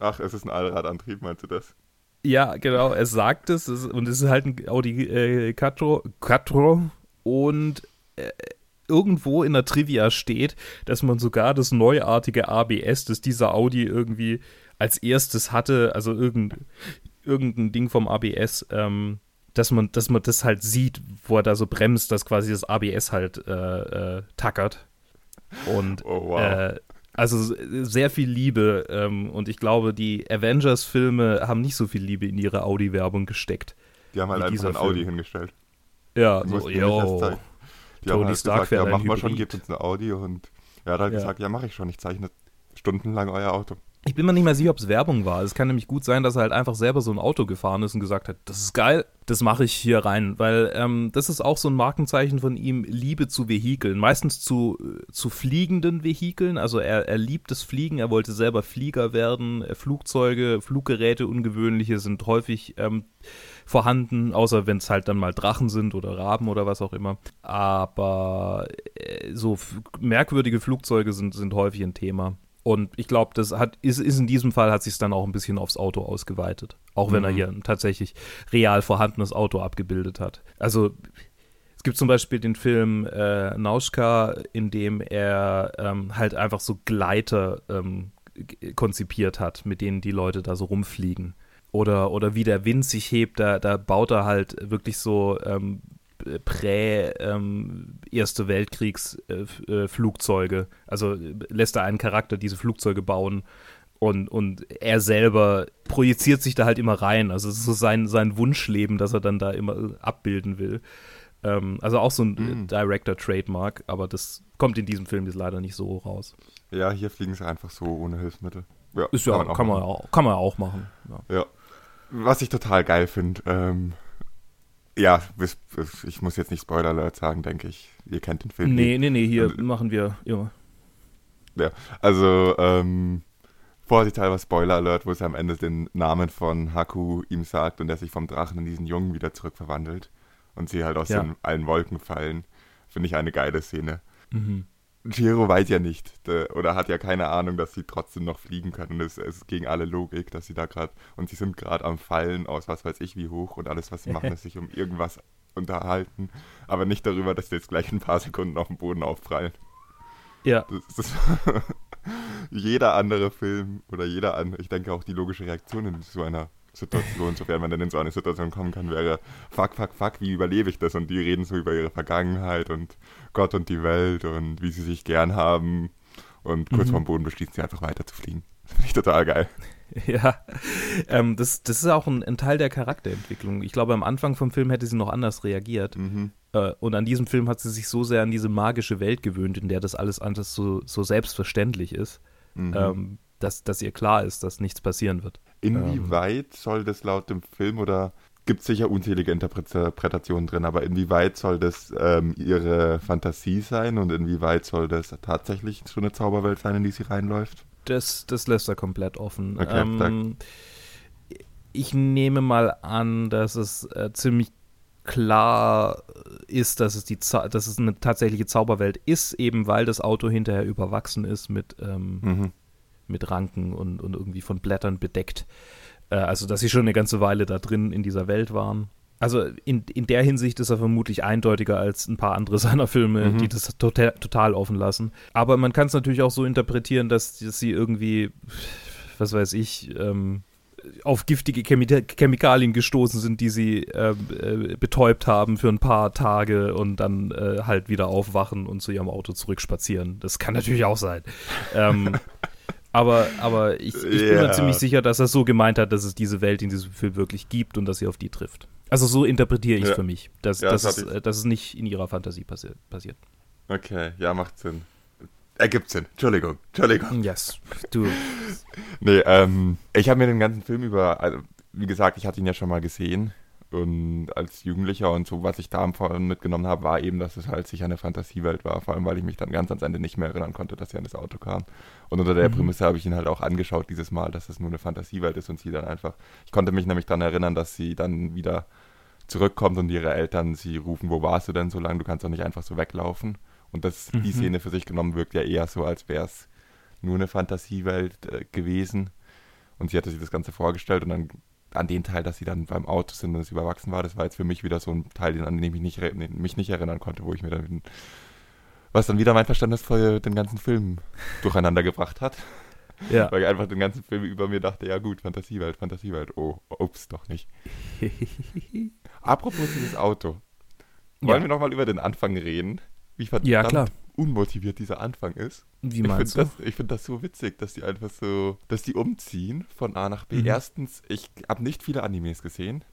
B: Ach, es ist ein Allradantrieb, meinst du das?
A: Ja, genau, er sagt es, und es ist halt ein Audi äh, Quattro, Quattro und äh, irgendwo in der Trivia steht, dass man sogar das neuartige ABS, das dieser Audi irgendwie als erstes hatte, also irgendein, irgendein Ding vom ABS, ähm, dass man, dass man das halt sieht, wo er da so bremst, dass quasi das ABS halt äh, äh, tackert. Und oh, wow. äh, also sehr viel Liebe ähm, und ich glaube, die Avengers-Filme haben nicht so viel Liebe in ihre Audi-Werbung gesteckt.
B: Die haben halt einfach ein Audi hingestellt.
A: Ja, die so, yo.
B: Die Tony haben halt Stark gesagt, ja, machen wir schon, gebt uns ein Audi und er hat halt ja. gesagt, ja, mache ich schon, ich zeichne stundenlang euer Auto.
A: Ich bin mir nicht mehr sicher, ob es Werbung war. Es kann nämlich gut sein, dass er halt einfach selber so ein Auto gefahren ist und gesagt hat, das ist geil, das mache ich hier rein. Weil ähm, das ist auch so ein Markenzeichen von ihm, Liebe zu Vehikeln. Meistens zu, zu fliegenden Vehikeln. Also er, er liebt das Fliegen, er wollte selber Flieger werden. Flugzeuge, Fluggeräte, ungewöhnliche sind häufig ähm, vorhanden, außer wenn es halt dann mal Drachen sind oder Raben oder was auch immer. Aber äh, so merkwürdige Flugzeuge sind, sind häufig ein Thema. Und ich glaube, das hat, ist, ist in diesem Fall hat sich dann auch ein bisschen aufs Auto ausgeweitet. Auch wenn mhm. er hier ein tatsächlich real vorhandenes Auto abgebildet hat. Also es gibt zum Beispiel den Film äh, Nauschka, in dem er ähm, halt einfach so Gleiter ähm, konzipiert hat, mit denen die Leute da so rumfliegen. Oder, oder wie der Wind sich hebt, da, da baut er halt wirklich so ähm, Prä-Erste ähm, Weltkriegs-Flugzeuge. Äh, also lässt er einen Charakter diese Flugzeuge bauen und, und er selber projiziert sich da halt immer rein. Also es ist so sein, sein Wunschleben, das er dann da immer abbilden will. Ähm, also auch so ein mm. Director-Trademark, aber das kommt in diesem Film jetzt leider nicht so raus.
B: Ja, hier fliegen sie einfach so ohne Hilfsmittel.
A: Ja, ist ja, kann man, kann man, auch, kann man auch machen.
B: Ja. ja. Was ich total geil finde, ähm, ja, ich muss jetzt nicht Spoiler Alert sagen, denke ich. Ihr kennt den Film.
A: Nee, nee, nee, hier Und, machen wir immer.
B: Ja, also, ähm, vorsichtshalber Spoiler Alert, wo es am Ende den Namen von Haku ihm sagt und er sich vom Drachen in diesen Jungen wieder zurückverwandelt und sie halt aus ja. den allen Wolken fallen. Finde ich eine geile Szene. Mhm. Jiro weiß ja nicht oder hat ja keine Ahnung, dass sie trotzdem noch fliegen können. Es ist gegen alle Logik, dass sie da gerade und sie sind gerade am Fallen aus was weiß ich wie hoch und alles, was sie machen, [laughs] ist sich um irgendwas unterhalten, aber nicht darüber, dass sie jetzt gleich ein paar Sekunden auf dem Boden aufprallen.
A: Ja.
B: Das, das [laughs] jeder andere Film oder jeder andere, ich denke auch die logische Reaktion in so einer Situation, sofern man denn in so eine Situation kommen kann, wäre, fuck, fuck, fuck, wie überlebe ich das? Und die reden so über ihre Vergangenheit und Gott und die Welt und wie sie sich gern haben. Und kurz mhm. vorm Boden beschließen sie einfach weiter zu fliegen. Das finde ich total geil. [laughs]
A: Ja, ähm, das, das ist auch ein, ein, Teil der Charakterentwicklung. Ich glaube, am Anfang vom Film hätte sie noch anders reagiert. Mhm. Äh, und an diesem Film hat sie sich so sehr an diese magische Welt gewöhnt, in der das alles anders so, so selbstverständlich ist, mhm. ähm, dass, dass ihr klar ist, dass nichts passieren wird.
B: Inwieweit ähm. soll das laut dem Film oder gibt es sicher unzählige Interpretationen drin, aber inwieweit soll das ähm, ihre Fantasie sein und inwieweit soll das tatsächlich schon eine Zauberwelt sein, in die sie reinläuft?
A: Das, das lässt er komplett offen. Okay, ähm, ich nehme mal an, dass es äh, ziemlich klar ist, dass es, die, dass es eine tatsächliche Zauberwelt ist, eben weil das Auto hinterher überwachsen ist mit ähm, mhm mit Ranken und, und irgendwie von Blättern bedeckt. Äh, also, dass sie schon eine ganze Weile da drin in dieser Welt waren. Also in, in der Hinsicht ist er vermutlich eindeutiger als ein paar andere [laughs] seiner Filme, mhm. die das total, total offen lassen. Aber man kann es natürlich auch so interpretieren, dass, dass sie irgendwie, was weiß ich, ähm, auf giftige Chemikalien gestoßen sind, die sie äh, äh, betäubt haben für ein paar Tage und dann äh, halt wieder aufwachen und zu ihrem Auto zurückspazieren. Das kann natürlich auch sein. [laughs] ähm, Aber, aber ich, ich bin mir ziemlich sicher, dass er so gemeint hat, dass es diese Welt in diesem Film wirklich gibt und dass sie auf die trifft. Also so interpretiere ich es ja. für mich, dass, ja, das dass, es, dass es nicht in ihrer Fantasie passi passiert.
B: Okay, ja, macht Sinn. Ergibt Sinn. Entschuldigung, Entschuldigung.
A: Yes, du.
B: nee, ähm, ich habe mir den ganzen Film über, also, wie gesagt, ich hatte ihn ja schon mal gesehen und als Jugendlicher und so, was ich da mitgenommen habe, war eben, dass es halt sicher eine Fantasiewelt war. Vor allem, weil ich mich dann ganz ans Ende nicht mehr erinnern konnte, dass sie an das Auto kam. Und unter der mhm. Prämisse habe ich ihn halt auch angeschaut dieses Mal, dass es nur eine Fantasiewelt ist und sie dann einfach. Ich konnte mich nämlich daran erinnern, dass sie dann wieder zurückkommt und ihre Eltern sie rufen, wo warst du denn so lange? Du kannst doch nicht einfach so weglaufen. Und das, mhm. die Szene für sich genommen wirkt ja eher so, als wäre es nur eine Fantasiewelt äh, gewesen. Und sie hatte sich das Ganze vorgestellt und dann an den Teil, dass sie dann beim Auto sind und es überwachsen war, das war jetzt für mich wieder so ein Teil, an den ich mich nicht, mich nicht erinnern konnte, wo ich mir dann Was dann wieder mein Verständnis für den ganzen Film durcheinander gebracht hat.
A: Ja.
B: Weil ich einfach den ganzen Film über mir dachte, ja gut, Fantasiewelt, Fantasiewelt. Oh, ups, doch nicht. [laughs] Apropos dieses Auto. Wollen
A: Ja.
B: wir nochmal über den Anfang reden? Wie verdammt
A: Ja, klar.
B: unmotiviert dieser Anfang ist.
A: Wie
B: Ich
A: meinst
B: finde
A: du?
B: das, ich find das so witzig, dass die einfach so, dass die umziehen von A nach B.
A: Mhm.
B: Erstens, ich habe nicht viele Animes gesehen,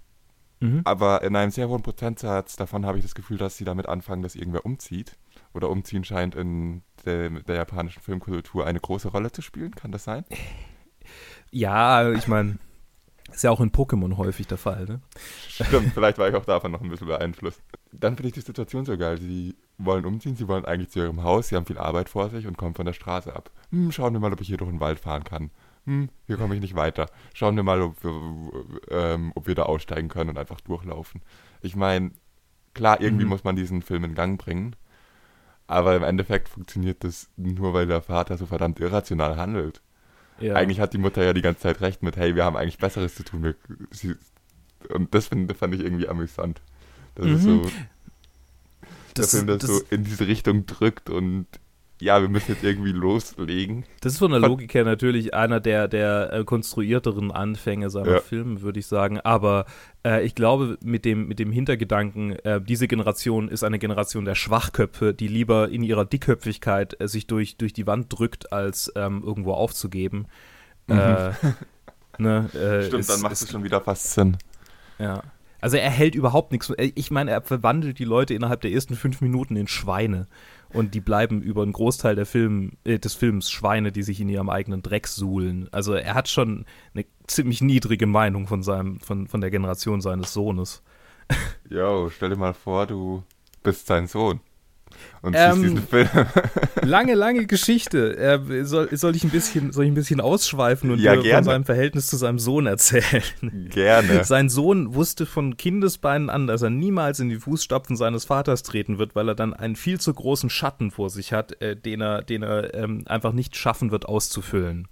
A: Mhm.
B: aber in einem sehr hohen Prozentsatz davon habe ich das Gefühl, dass sie damit anfangen, dass irgendwer umzieht. Oder umziehen scheint in der, der japanischen Filmkultur eine große Rolle zu spielen. Kann das sein? [laughs]
A: Ja, ich meine, ist ja auch in Pokémon häufig der Fall, ne?
B: Stimmt, [laughs] vielleicht war ich auch davon noch ein bisschen beeinflusst. Dann finde ich die Situation so geil. Sie wollen umziehen, sie wollen eigentlich zu ihrem Haus, sie haben viel Arbeit vor sich und kommen von der Straße ab. Hm, schauen wir mal, ob ich hier durch den Wald fahren kann. Hm, hier komme ich nicht weiter. Schauen wir mal, ob wir, ähm, ob wir da aussteigen können und einfach durchlaufen. Ich meine, klar, irgendwie
A: Mhm.
B: muss man diesen Film in Gang bringen. Aber im Endeffekt funktioniert das nur, weil der Vater so verdammt irrational handelt.
A: Ja.
B: Eigentlich hat die Mutter ja die ganze Zeit recht mit, hey, wir haben eigentlich Besseres zu tun. Und das find, fand ich irgendwie amüsant. Das ist
A: Mhm.
B: so,
A: das,
B: der Film das,
A: das,
B: so in diese Richtung drückt und ja, wir müssen jetzt irgendwie loslegen.
A: das ist von der Logik her natürlich einer der, der äh, konstruierteren Anfänge seiner
B: Ja.
A: Filme, würde ich sagen. Aber äh, ich glaube, mit dem, mit dem Hintergedanken, äh, diese Generation ist eine Generation der Schwachköpfe, die lieber in ihrer Dickköpfigkeit äh, sich durch, durch die Wand drückt, als ähm, irgendwo aufzugeben. Äh, [laughs] ne, äh,
B: Mhm. Stimmt,
A: ist-
B: dann macht es schon wieder fast Sinn.
A: Ja. Also er hält überhaupt nichts. Ich meine, er verwandelt die Leute innerhalb der ersten fünf Minuten in Schweine. Und die bleiben über einen Großteil der Film, äh, des Films Schweine, die sich in ihrem eigenen Dreck suhlen. Also er hat schon eine ziemlich niedrige Meinung von seinem, von, von der Generation seines Sohnes. [laughs]
B: Jo, stell dir mal vor, du bist sein Sohn. Und
A: Ähm,
B: siehst diesen Film. [laughs]
A: Lange, lange Geschichte. Äh, soll, soll, ich ein bisschen, soll ich ein bisschen ausschweifen und
B: Ja,
A: von seinem Verhältnis zu seinem Sohn erzählen?
B: Gerne.
A: Sein Sohn wusste von Kindesbeinen an, dass er niemals in die Fußstapfen seines Vaters treten wird, weil er dann einen viel zu großen Schatten vor sich hat, äh, den er, den er ähm, einfach nicht schaffen wird auszufüllen.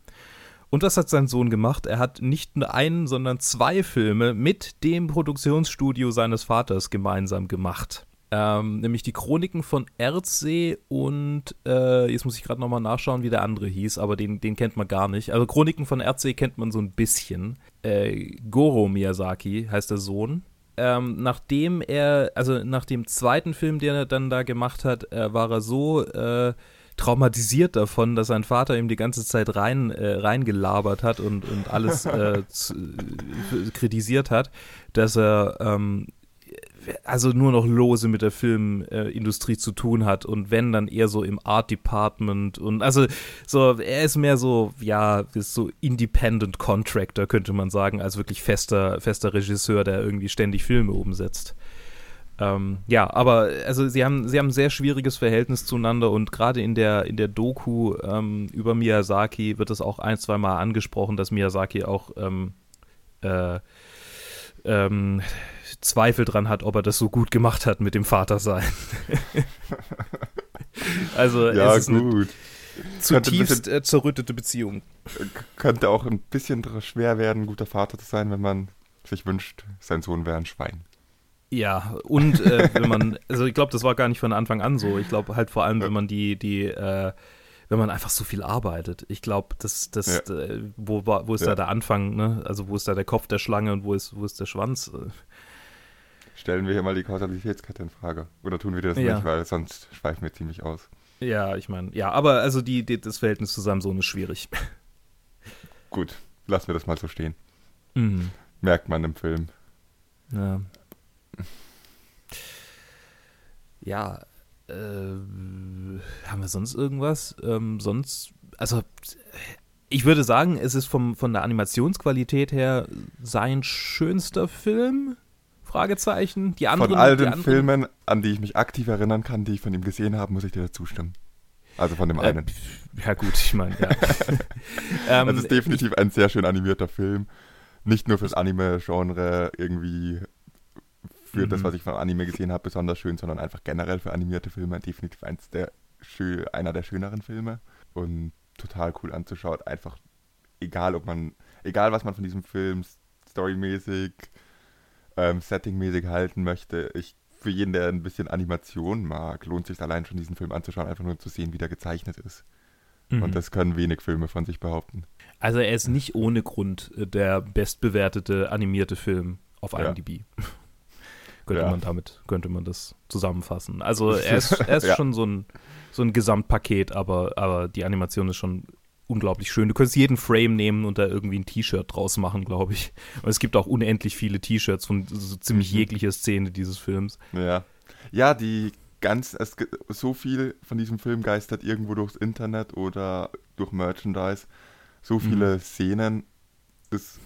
A: Und was hat sein Sohn gemacht? Er hat nicht nur einen, sondern zwei Filme mit dem Produktionsstudio seines Vaters gemeinsam gemacht. Ähm, nämlich die Chroniken von Erdsee und äh, jetzt muss ich gerade nochmal nachschauen, wie der andere hieß, aber den, den kennt man gar nicht. Also Chroniken von Erdsee kennt man so ein bisschen. Äh, Goro Miyazaki heißt der Sohn. Ähm, nachdem er, also nach dem zweiten Film, den er dann da gemacht hat, äh, war er so äh, traumatisiert davon, dass sein Vater ihm die ganze Zeit rein, äh, reingelabert hat und, und alles äh, zu, äh, kritisiert hat, dass er ähm, also nur noch lose mit der Filmindustrie zu tun hat und wenn dann eher so im Art Department und also so er ist mehr so ja ist so Independent Contractor könnte man sagen als wirklich fester fester Regisseur der irgendwie ständig Filme umsetzt. Ähm, ja aber also sie haben sie haben ein sehr schwieriges Verhältnis zueinander und gerade in der in der Doku ähm, über Miyazaki wird es auch ein zwei Mal angesprochen dass Miyazaki auch ähm, äh, ähm, Zweifel dran hat, ob er das so gut gemacht hat mit dem Vatersein. [laughs] also
B: Ja,
A: es ist eine
B: gut.
A: zutiefst äh, zerrüttete Beziehung.
B: Könnte auch ein bisschen schwer werden, ein guter Vater zu sein, wenn man sich wünscht, sein Sohn wäre ein Schwein.
A: Ja, und äh, wenn man, also ich glaube, das war gar nicht von Anfang an so. Ich glaube halt vor allem, wenn man die, die, äh, wenn man einfach so viel arbeitet. Ich glaube, das, das,
B: Ja.
A: äh, wo, war- wo ist
B: Ja.
A: da der Anfang, ne? Also wo ist da der Kopf der Schlange und wo ist, wo ist der Schwanz?
B: Stellen wir hier mal die Kausalitätskette in Frage. Oder tun wir das
A: Ja.
B: nicht, weil sonst schweifen wir ziemlich aus.
A: Ja, ich meine, ja, aber also die, die, das Verhältnis zu seinem Sohn ist schwierig. [laughs]
B: Gut, lassen wir das mal so stehen.
A: Mhm.
B: Merkt man im Film.
A: Ja. Ja, äh, haben wir sonst irgendwas? Ähm, sonst, also ich würde sagen, es ist vom, von der Animationsqualität her sein schönster Film? Fragezeichen. Die anderen,
B: Von all den
A: anderen,
B: Filmen, an die ich mich aktiv erinnern kann, die ich von ihm gesehen habe, muss ich dir dazu stimmen. Also von dem
A: Äh,
B: einen.
A: ja gut, ich meine, ja. [laughs] ähm,
B: Das ist definitiv ein sehr schön animierter Film. Nicht nur fürs Anime-Genre irgendwie für das,
A: Mhm.
B: was ich von Anime gesehen habe, besonders schön, sondern einfach generell für animierte Filme definitiv eins der einer der schöneren Filme und total cool anzuschauen. Einfach egal, ob man, egal was man von diesem Film storymäßig, ähm, settingmäßig halten möchte, ich für jeden, der ein bisschen Animation mag, lohnt sich allein schon diesen Film anzuschauen, einfach nur zu sehen, wie der gezeichnet ist.
A: Mhm.
B: Und das können wenig Filme von sich behaupten.
A: Also er ist nicht ohne Grund äh, der bestbewertete animierte Film auf
B: Ja.
A: IMDb. [laughs] könnte
B: Ja.
A: man damit, könnte man das zusammenfassen. Also [laughs] er ist, er ist
B: Ja.
A: schon so ein, so ein Gesamtpaket, aber, aber die Animation ist schon unglaublich schön. Du könntest jeden Frame nehmen und da irgendwie ein T-Shirt draus machen, glaube ich. Und es gibt auch unendlich viele T-Shirts von so ziemlich
B: Mhm.
A: jeglicher Szene dieses Films.
B: Ja. Ja, die ganz, es so viel von diesem Film geistert irgendwo durchs Internet oder durch Merchandise. So viele Szenen, das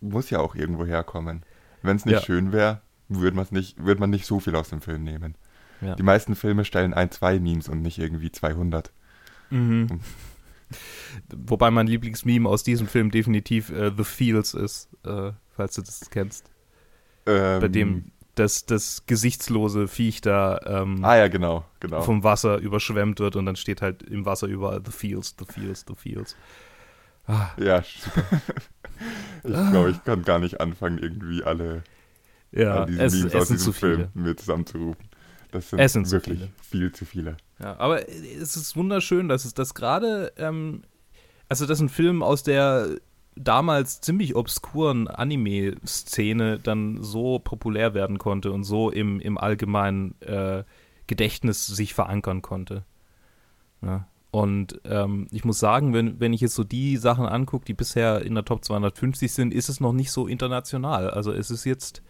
B: muss ja auch irgendwo herkommen. Wenn es nicht
A: Ja.
B: schön wäre, würde man nicht, würde man nicht so viel aus dem Film nehmen.
A: Ja.
B: Die meisten Filme stellen ein, zwei Memes und nicht irgendwie 200.
A: Mhm. Wobei mein Lieblingsmeme aus diesem Film definitiv äh, The Fields ist, äh, falls du das kennst.
B: Ähm,
A: Bei dem das, das gesichtslose Viech da ähm,
B: Ah ja, genau, genau.
A: vom Wasser überschwemmt wird und dann steht halt im Wasser überall The Fields, The Fields, The Fields. Ah,
B: Ja, super. [laughs] ich glaube, ich kann gar nicht anfangen, irgendwie alle
A: ja,
B: all diese
A: es,
B: Memes
A: es
B: aus diesem
A: viele.
B: Film mir zusammenzurufen. Das sind,
A: Es sind zu
B: wirklich
A: viele.
B: viel zu viele.
A: Ja, aber es ist wunderschön, dass es das gerade, ähm, also dass ein Film aus der damals ziemlich obskuren Anime-Szene dann so populär werden konnte und so im, im allgemeinen äh, Gedächtnis sich verankern konnte. Ja. Und ähm, ich muss sagen, wenn, wenn ich jetzt so die Sachen angucke, die bisher in der Top 250 sind, ist es noch nicht so international. Also es ist jetzt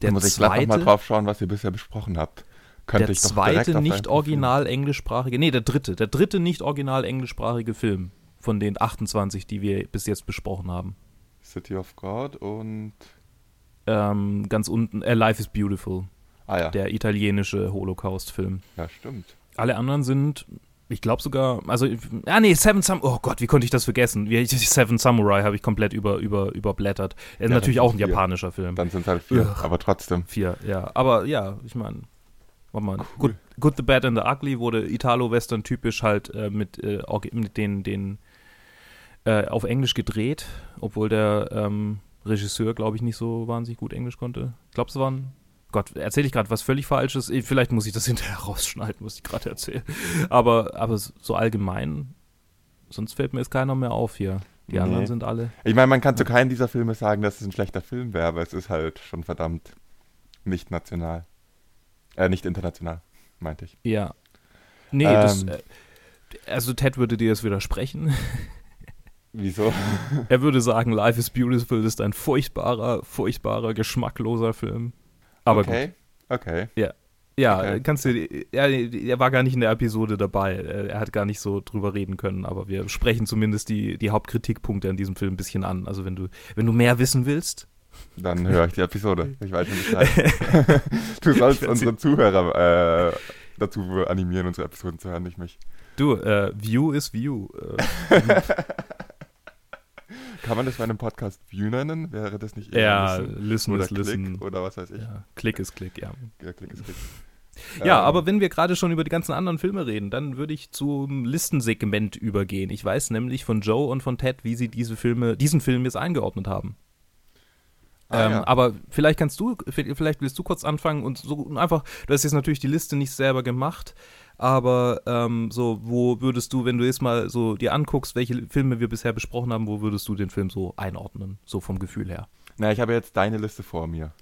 A: der
B: da muss ich gleich
A: zweite,
B: nochmal drauf schauen, was ihr bisher besprochen habt. Könnte
A: der zweite nicht original englischsprachige, nee, der dritte, der dritte nicht original englischsprachige Film von den 28, die wir bis jetzt besprochen haben.
B: City of God und.
A: Ähm, ganz unten, äh, Life is Beautiful,
B: Ah ja,
A: der italienische Holocaust-Film.
B: ja, stimmt.
A: Alle anderen sind, ich glaube sogar, also, ah nee, Seven Samurai, oh Gott, wie konnte ich das vergessen? [laughs] Seven Samurai habe ich komplett über, über, überblättert. Er ist
B: Ja,
A: natürlich auch ein
B: vier.
A: japanischer Film.
B: Dann sind es halt vier,
A: Ugh.
B: aber trotzdem.
A: Vier, ja. Aber ja, ich meine, warte mal.
B: Cool.
A: Good, Good, the Bad and the Ugly wurde Italo-Western typisch halt äh, mit, äh, mit den, den äh, auf Englisch gedreht, obwohl der ähm, Regisseur, glaube ich, nicht so wahnsinnig gut Englisch konnte. Ich glaube, es waren. Gott, erzähle ich gerade was völlig Falsches? Vielleicht muss ich das [laughs] hinterher rausschneiden, was ich gerade erzähle. Aber, aber so allgemein, sonst fällt mir jetzt keiner mehr auf hier. Die
B: Nee.
A: anderen sind alle.
B: Ich meine, man kann zu keinem dieser Filme sagen, dass es ein schlechter Film wäre, aber es ist halt schon verdammt nicht national. Äh, nicht international, meinte ich.
A: Ja. Nee, das.
B: Ähm.
A: Äh, also Ted würde dir das widersprechen. [laughs]
B: Wieso? [laughs]
A: Er würde sagen, Life is Beautiful ist ein furchtbarer, furchtbarer, geschmackloser Film. Aber
B: okay, okay.
A: gut. Ja,
B: Okay.
A: kannst du. Ja, er war gar nicht in der Episode dabei. Äh, Er hat gar nicht so drüber reden können, aber wir sprechen zumindest die, die Hauptkritikpunkte an diesem Film ein bisschen an. Also wenn du, wenn du mehr wissen willst.
B: Dann höre ich die Episode. Ich weiß schon Bescheid. [laughs] du sollst unsere Zuhörer äh, dazu animieren, unsere Episoden zu hören, nicht mich.
A: Du, äh, View is View. Äh, [laughs]
B: Kann man das bei einem Podcast View nennen? Wäre das nicht eher
A: ja,
B: Listen
A: listen
B: oder
A: is
B: Klick
A: listen.
B: oder was weiß ich?
A: Ja, Klick ist Klick, ja.
B: Ja, Klick ist Klick.
A: Ja,
B: Ähm,
A: aber wenn wir gerade schon über die ganzen anderen Filme reden, dann würde ich zum Listensegment übergehen. Ich weiß nämlich von Joe und von Ted, wie sie diese Filme, diesen Film jetzt eingeordnet haben.
B: Ah,
A: ähm,
B: ja.
A: Aber vielleicht kannst du, vielleicht willst du kurz anfangen und so einfach, du hast jetzt natürlich die Liste nicht selber gemacht, aber ähm, so, wo würdest du, wenn du jetzt mal so dir anguckst, welche Filme wir bisher besprochen haben, wo würdest du den Film so einordnen, so vom Gefühl her?
B: Na, ich habe jetzt deine Liste vor mir.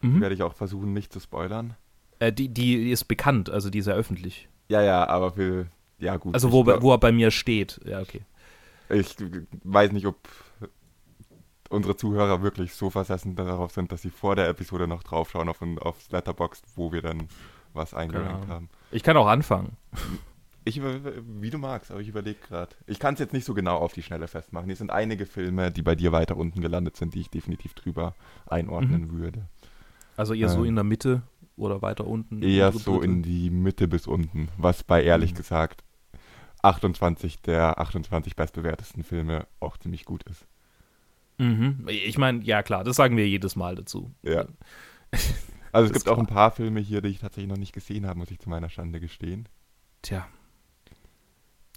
A: Mhm.
B: Werde ich auch versuchen, nicht zu spoilern.
A: Äh, die, die ist bekannt, also die ist ja öffentlich.
B: Ja, ja, aber für. Ja, gut.
A: Also wo, wo er bei mir steht. Ja, okay.
B: Ich weiß nicht, ob unsere Zuhörer wirklich so versessen darauf sind, dass sie vor der Episode noch draufschauen auf, aufs Letterboxd, wo wir dann was eingerankt
A: Ahnung.
B: haben.
A: Ich kann auch anfangen.
B: Ich, wie du magst, aber ich überlege gerade. Ich kann es jetzt nicht so genau auf die Schnelle festmachen. Hier sind einige Filme, die bei dir weiter unten gelandet sind, die ich definitiv drüber einordnen würde.
A: Also eher so
B: Ähm,
A: in der Mitte oder weiter unten.
B: Eher so
A: Drittel.
B: in die Mitte bis unten, was bei ehrlich
A: Mhm.
B: gesagt 28 der 28 bestbewertesten Filme auch ziemlich gut ist.
A: Mhm. Ich meine, ja klar, das sagen wir jedes Mal dazu.
B: Ja. Also es gibt auch ein
A: klar.
B: paar Filme hier, die ich tatsächlich noch nicht gesehen habe, muss ich zu meiner Schande gestehen.
A: Tja,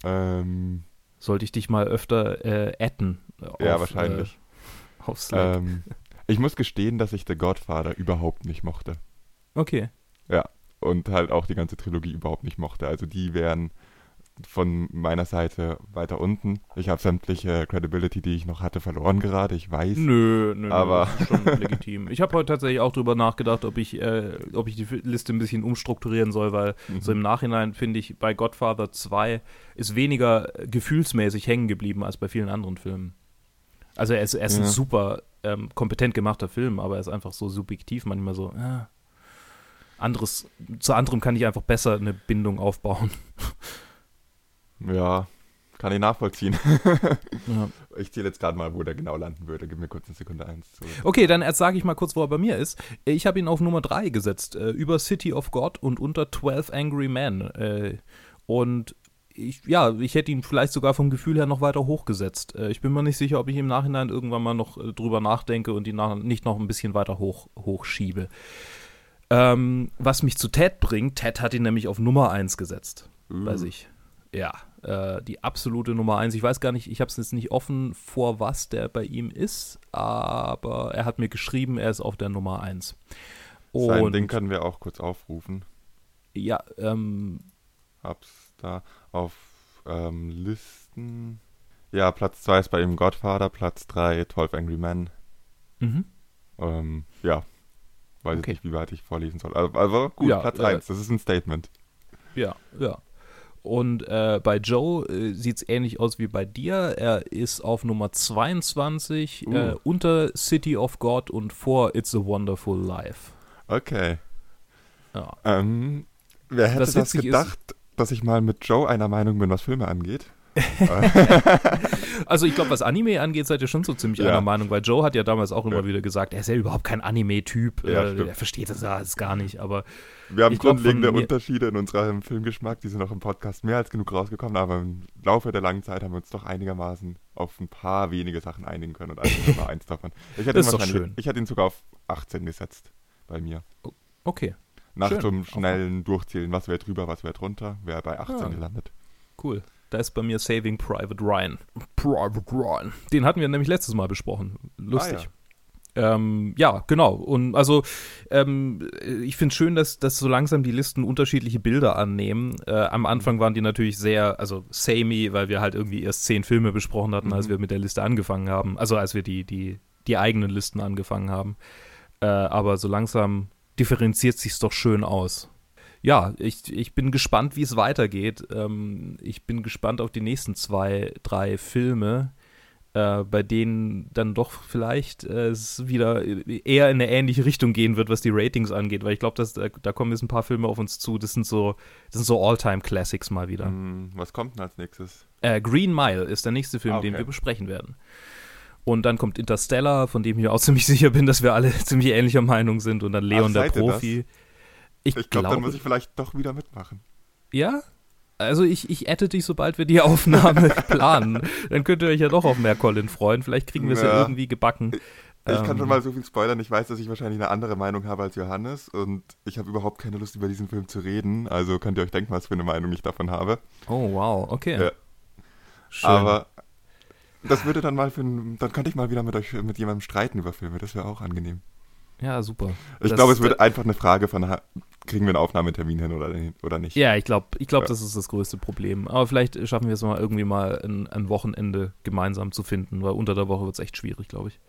B: Ähm,
A: sollte ich dich mal öfter äh, adden.
B: ja,
A: auf,
B: wahrscheinlich.
A: Äh, auf Slack.
B: Ähm, ich muss gestehen, dass ich The Godfather überhaupt nicht mochte.
A: okay.
B: Ja, und halt auch die ganze Trilogie überhaupt nicht mochte. Also die wären von meiner Seite weiter unten. Ich habe sämtliche Credibility, die ich noch hatte, verloren gerade. Ich weiß.
A: Nö, nö,
B: aber
A: nö, schon [laughs] legitim. Ich habe heute tatsächlich auch drüber nachgedacht, ob ich, äh, ob ich die Liste ein bisschen umstrukturieren soll, weil mhm. so im Nachhinein finde ich, bei Godfather 2 ist weniger gefühlsmäßig hängen geblieben als bei vielen anderen Filmen. Also er ist, er ist ja. ein super ähm, kompetent gemachter Film, aber er ist einfach so subjektiv manchmal so. Äh, anderes, zu anderem kann ich einfach besser eine Bindung aufbauen. [laughs]
B: Ja, kann ich nachvollziehen. [laughs] ja. Ich zähle jetzt gerade mal, wo der genau landen würde. Gib mir kurz eine Sekunde eins.
A: Okay, dann sage ich mal kurz, wo er bei mir ist. Ich habe ihn auf Nummer 3 gesetzt, äh, über City of God und unter 12 Angry Men. Äh, und ich, ja, ich hätte ihn vielleicht sogar vom Gefühl her noch weiter hochgesetzt. Äh, ich bin mir nicht sicher, ob ich im Nachhinein irgendwann mal noch äh, drüber nachdenke und ihn nach, nicht noch ein bisschen weiter hoch, hochschiebe. Ähm, was mich zu Ted bringt, Ted hat ihn nämlich auf Nummer 1 gesetzt uh. bei sich. Ja, äh, die absolute Nummer 1. Ich weiß gar nicht, ich habe es jetzt nicht offen, vor was der bei ihm ist, aber er hat mir geschrieben, er ist auf der Nummer 1.
B: Und Sein Ding können wir auch kurz aufrufen.
A: Ja, ähm.
B: Hab's da auf ähm, Listen. Ja, Platz 2 ist bei ihm Godfather, Platz 3 12 Angry Men. Mhm. Ähm, ja, weiß okay. ich nicht, wie weit ich vorlesen soll. Also, also gut, ja, Platz 1, äh, das ist ein Statement.
A: Ja, ja. Und äh, bei Joe äh, sieht es ähnlich aus wie bei dir. Er ist auf Nummer 22 uh. äh, unter City of God und vor It's a Wonderful Life.
B: Okay. Ja. Ähm, wer hätte das, das gedacht, ist, dass ich mal mit Joe einer Meinung bin, was Filme angeht? [laughs]
A: also ich glaube, was Anime angeht, seid ihr schon so ziemlich ja. einer Meinung, weil Joe hat ja damals auch immer ja. wieder gesagt, er ist ja überhaupt kein Anime-Typ, ja, äh, er versteht das alles gar nicht, aber
B: wir haben grundlegende glaub, Unterschiede in unserem Filmgeschmack, die sind auch im Podcast mehr als genug rausgekommen, aber im Laufe der langen Zeit haben wir uns doch einigermaßen auf ein paar wenige Sachen einigen können und eigentlich nur [laughs] eins davon. Ich hätte, das ist doch schön. ich hätte ihn sogar auf 18 gesetzt bei mir.
A: Okay.
B: Nach schön. zum schnellen Durchzählen, was wäre drüber, was wäre drunter, wäre bei 18 ah. gelandet.
A: Cool. Da ist bei mir Saving Private Ryan. Private Ryan. Den hatten wir nämlich letztes Mal besprochen. Lustig. Ah, ja. Ähm, ja, genau. Und also ähm, ich finde es schön, dass, dass so langsam die Listen unterschiedliche Bilder annehmen. Äh, am Anfang waren die natürlich sehr, also samey, weil wir halt irgendwie erst zehn Filme besprochen hatten, mhm. als wir mit der Liste angefangen haben. Also als wir die, die, die eigenen Listen angefangen haben. Äh, aber so langsam differenziert sich doch schön aus ja, ich, ich bin gespannt, wie es weitergeht. Ähm, ich bin gespannt auf die nächsten zwei, drei Filme, äh, bei denen dann doch vielleicht äh, es wieder eher in eine ähnliche Richtung gehen wird, was die Ratings angeht, weil ich glaube, da, da kommen jetzt ein paar Filme auf uns zu. Das sind so, das sind so All-Time-Classics mal wieder.
B: Mm, was kommt denn als nächstes?
A: Äh, Green Mile ist der nächste Film, ah, okay. den wir besprechen werden. Und dann kommt Interstellar, von dem ich auch [laughs] ziemlich sicher bin, dass wir alle [laughs] ziemlich ähnlicher Meinung sind. Und dann Leon Ach, der Profi. Das?
B: Ich, ich glaube, dann muss ich vielleicht doch wieder mitmachen.
A: Ja? Also ich, ich adde dich, sobald wir die [laughs] Aufnahme planen. Dann könnt ihr euch ja doch auf mehr Colin freuen. Vielleicht kriegen wir es ja. ja. irgendwie gebacken.
B: Ich, ich kann schon ähm. mal so viel spoilern. Ich weiß, dass ich wahrscheinlich eine andere Meinung habe als Johannes und ich habe überhaupt keine Lust, über diesen Film zu reden. Also könnt ihr euch denken, was für eine Meinung ich davon habe.
A: Oh, wow, okay. Ja.
B: Schön. Aber das würde dann mal für dann könnte ich mal wieder mit euch mit jemandem streiten über Filme. Das wäre auch angenehm.
A: Ja, super.
B: Ich glaube, es wird einfach eine Frage von, kriegen wir einen Aufnahmetermin hin oder, oder nicht?
A: Ja, ich glaube, ich glaub, ja. das ist das größte Problem. Aber vielleicht schaffen wir es mal irgendwie mal ein, ein Wochenende gemeinsam zu finden, weil unter der Woche wird es echt schwierig, glaube ich.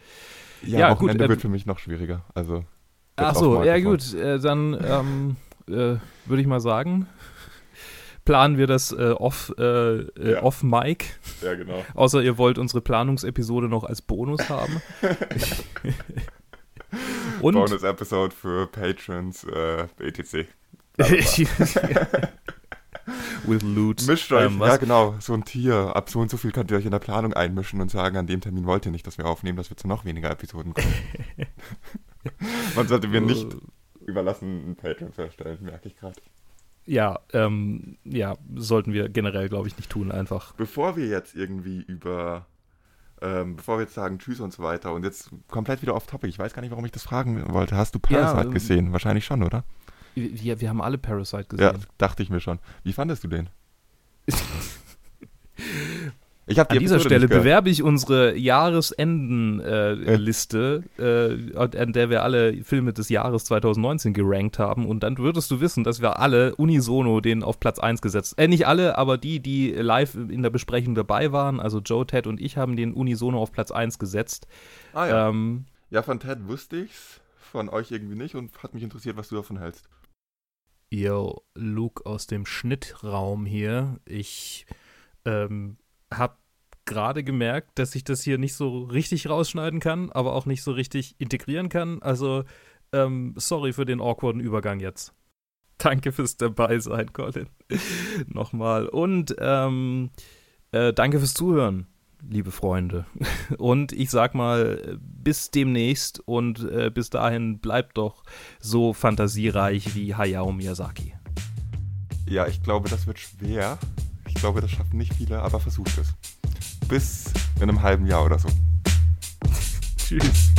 B: Ja, ja Wochenende gut, äh, wird für mich noch schwieriger. Also,
A: ach so, ja gut, äh, dann ähm, äh, würde ich mal sagen, planen wir das äh, off, äh, äh, ja. off Mic.
B: Ja, genau. [laughs]
A: Außer ihr wollt unsere Planungsepisode noch als Bonus haben. [laughs] [laughs]
B: Und Bonus-Episode für Patrons, äh, etc. [laughs]
A: With Loot.
B: Mischt euch, ähm, ja genau, so ein Tier. Ab so und so viel könnt ihr euch in der Planung einmischen und sagen, an dem Termin wollt ihr nicht, dass wir aufnehmen, dass wir zu noch weniger Episoden kommen. [laughs] Man sollte mir nicht überlassen, einen Patreon zu erstellen, merke ich gerade.
A: Ja, ähm, ja, sollten wir generell, glaube ich, nicht tun, einfach.
B: Bevor wir jetzt irgendwie über ähm, bevor wir jetzt sagen Tschüss und so weiter und jetzt komplett wieder off topic. Ich weiß gar nicht, warum ich das fragen wollte. Hast du Parasite ja, ähm, gesehen? Wahrscheinlich schon, oder?
A: Wir, wir haben alle Parasite gesehen. Ja,
B: dachte ich mir schon. Wie fandest du den? [laughs] Ich habe die
A: An dieser Stelle bewerbe ich unsere Jahresenden-Liste, äh, an der wir alle Filme des Jahres 2019 gerankt haben. Und dann würdest du wissen, dass wir alle unisono den auf Platz 1 gesetzt Äh, nicht alle, aber die, die live in der Besprechung dabei waren, also Joe, Ted und ich, haben den unisono auf Platz 1 gesetzt.
B: Ah, ja.
A: Ähm,
B: ja, von Ted wusste ich's, von euch irgendwie nicht und hat mich interessiert, was du davon hältst.
A: Yo, Luke aus dem Schnittraum hier. Ich ähm, habe gerade gemerkt, dass ich das hier nicht so richtig rausschneiden kann, aber auch nicht so richtig integrieren kann. Also, ähm, sorry für den awkwarden Übergang jetzt. Danke fürs dabei sein, Colin. [laughs] Nochmal. Und ähm, äh, danke fürs Zuhören, liebe Freunde. [laughs] Und ich sag mal, bis demnächst und äh, bis dahin bleibt doch so fantasiereich wie Hayao Miyazaki.
B: Ja, ich glaube, das wird schwer. Ich glaube, das schaffen nicht viele, aber versucht es. Bis in einem halben Jahr oder so.
A: Tschüss.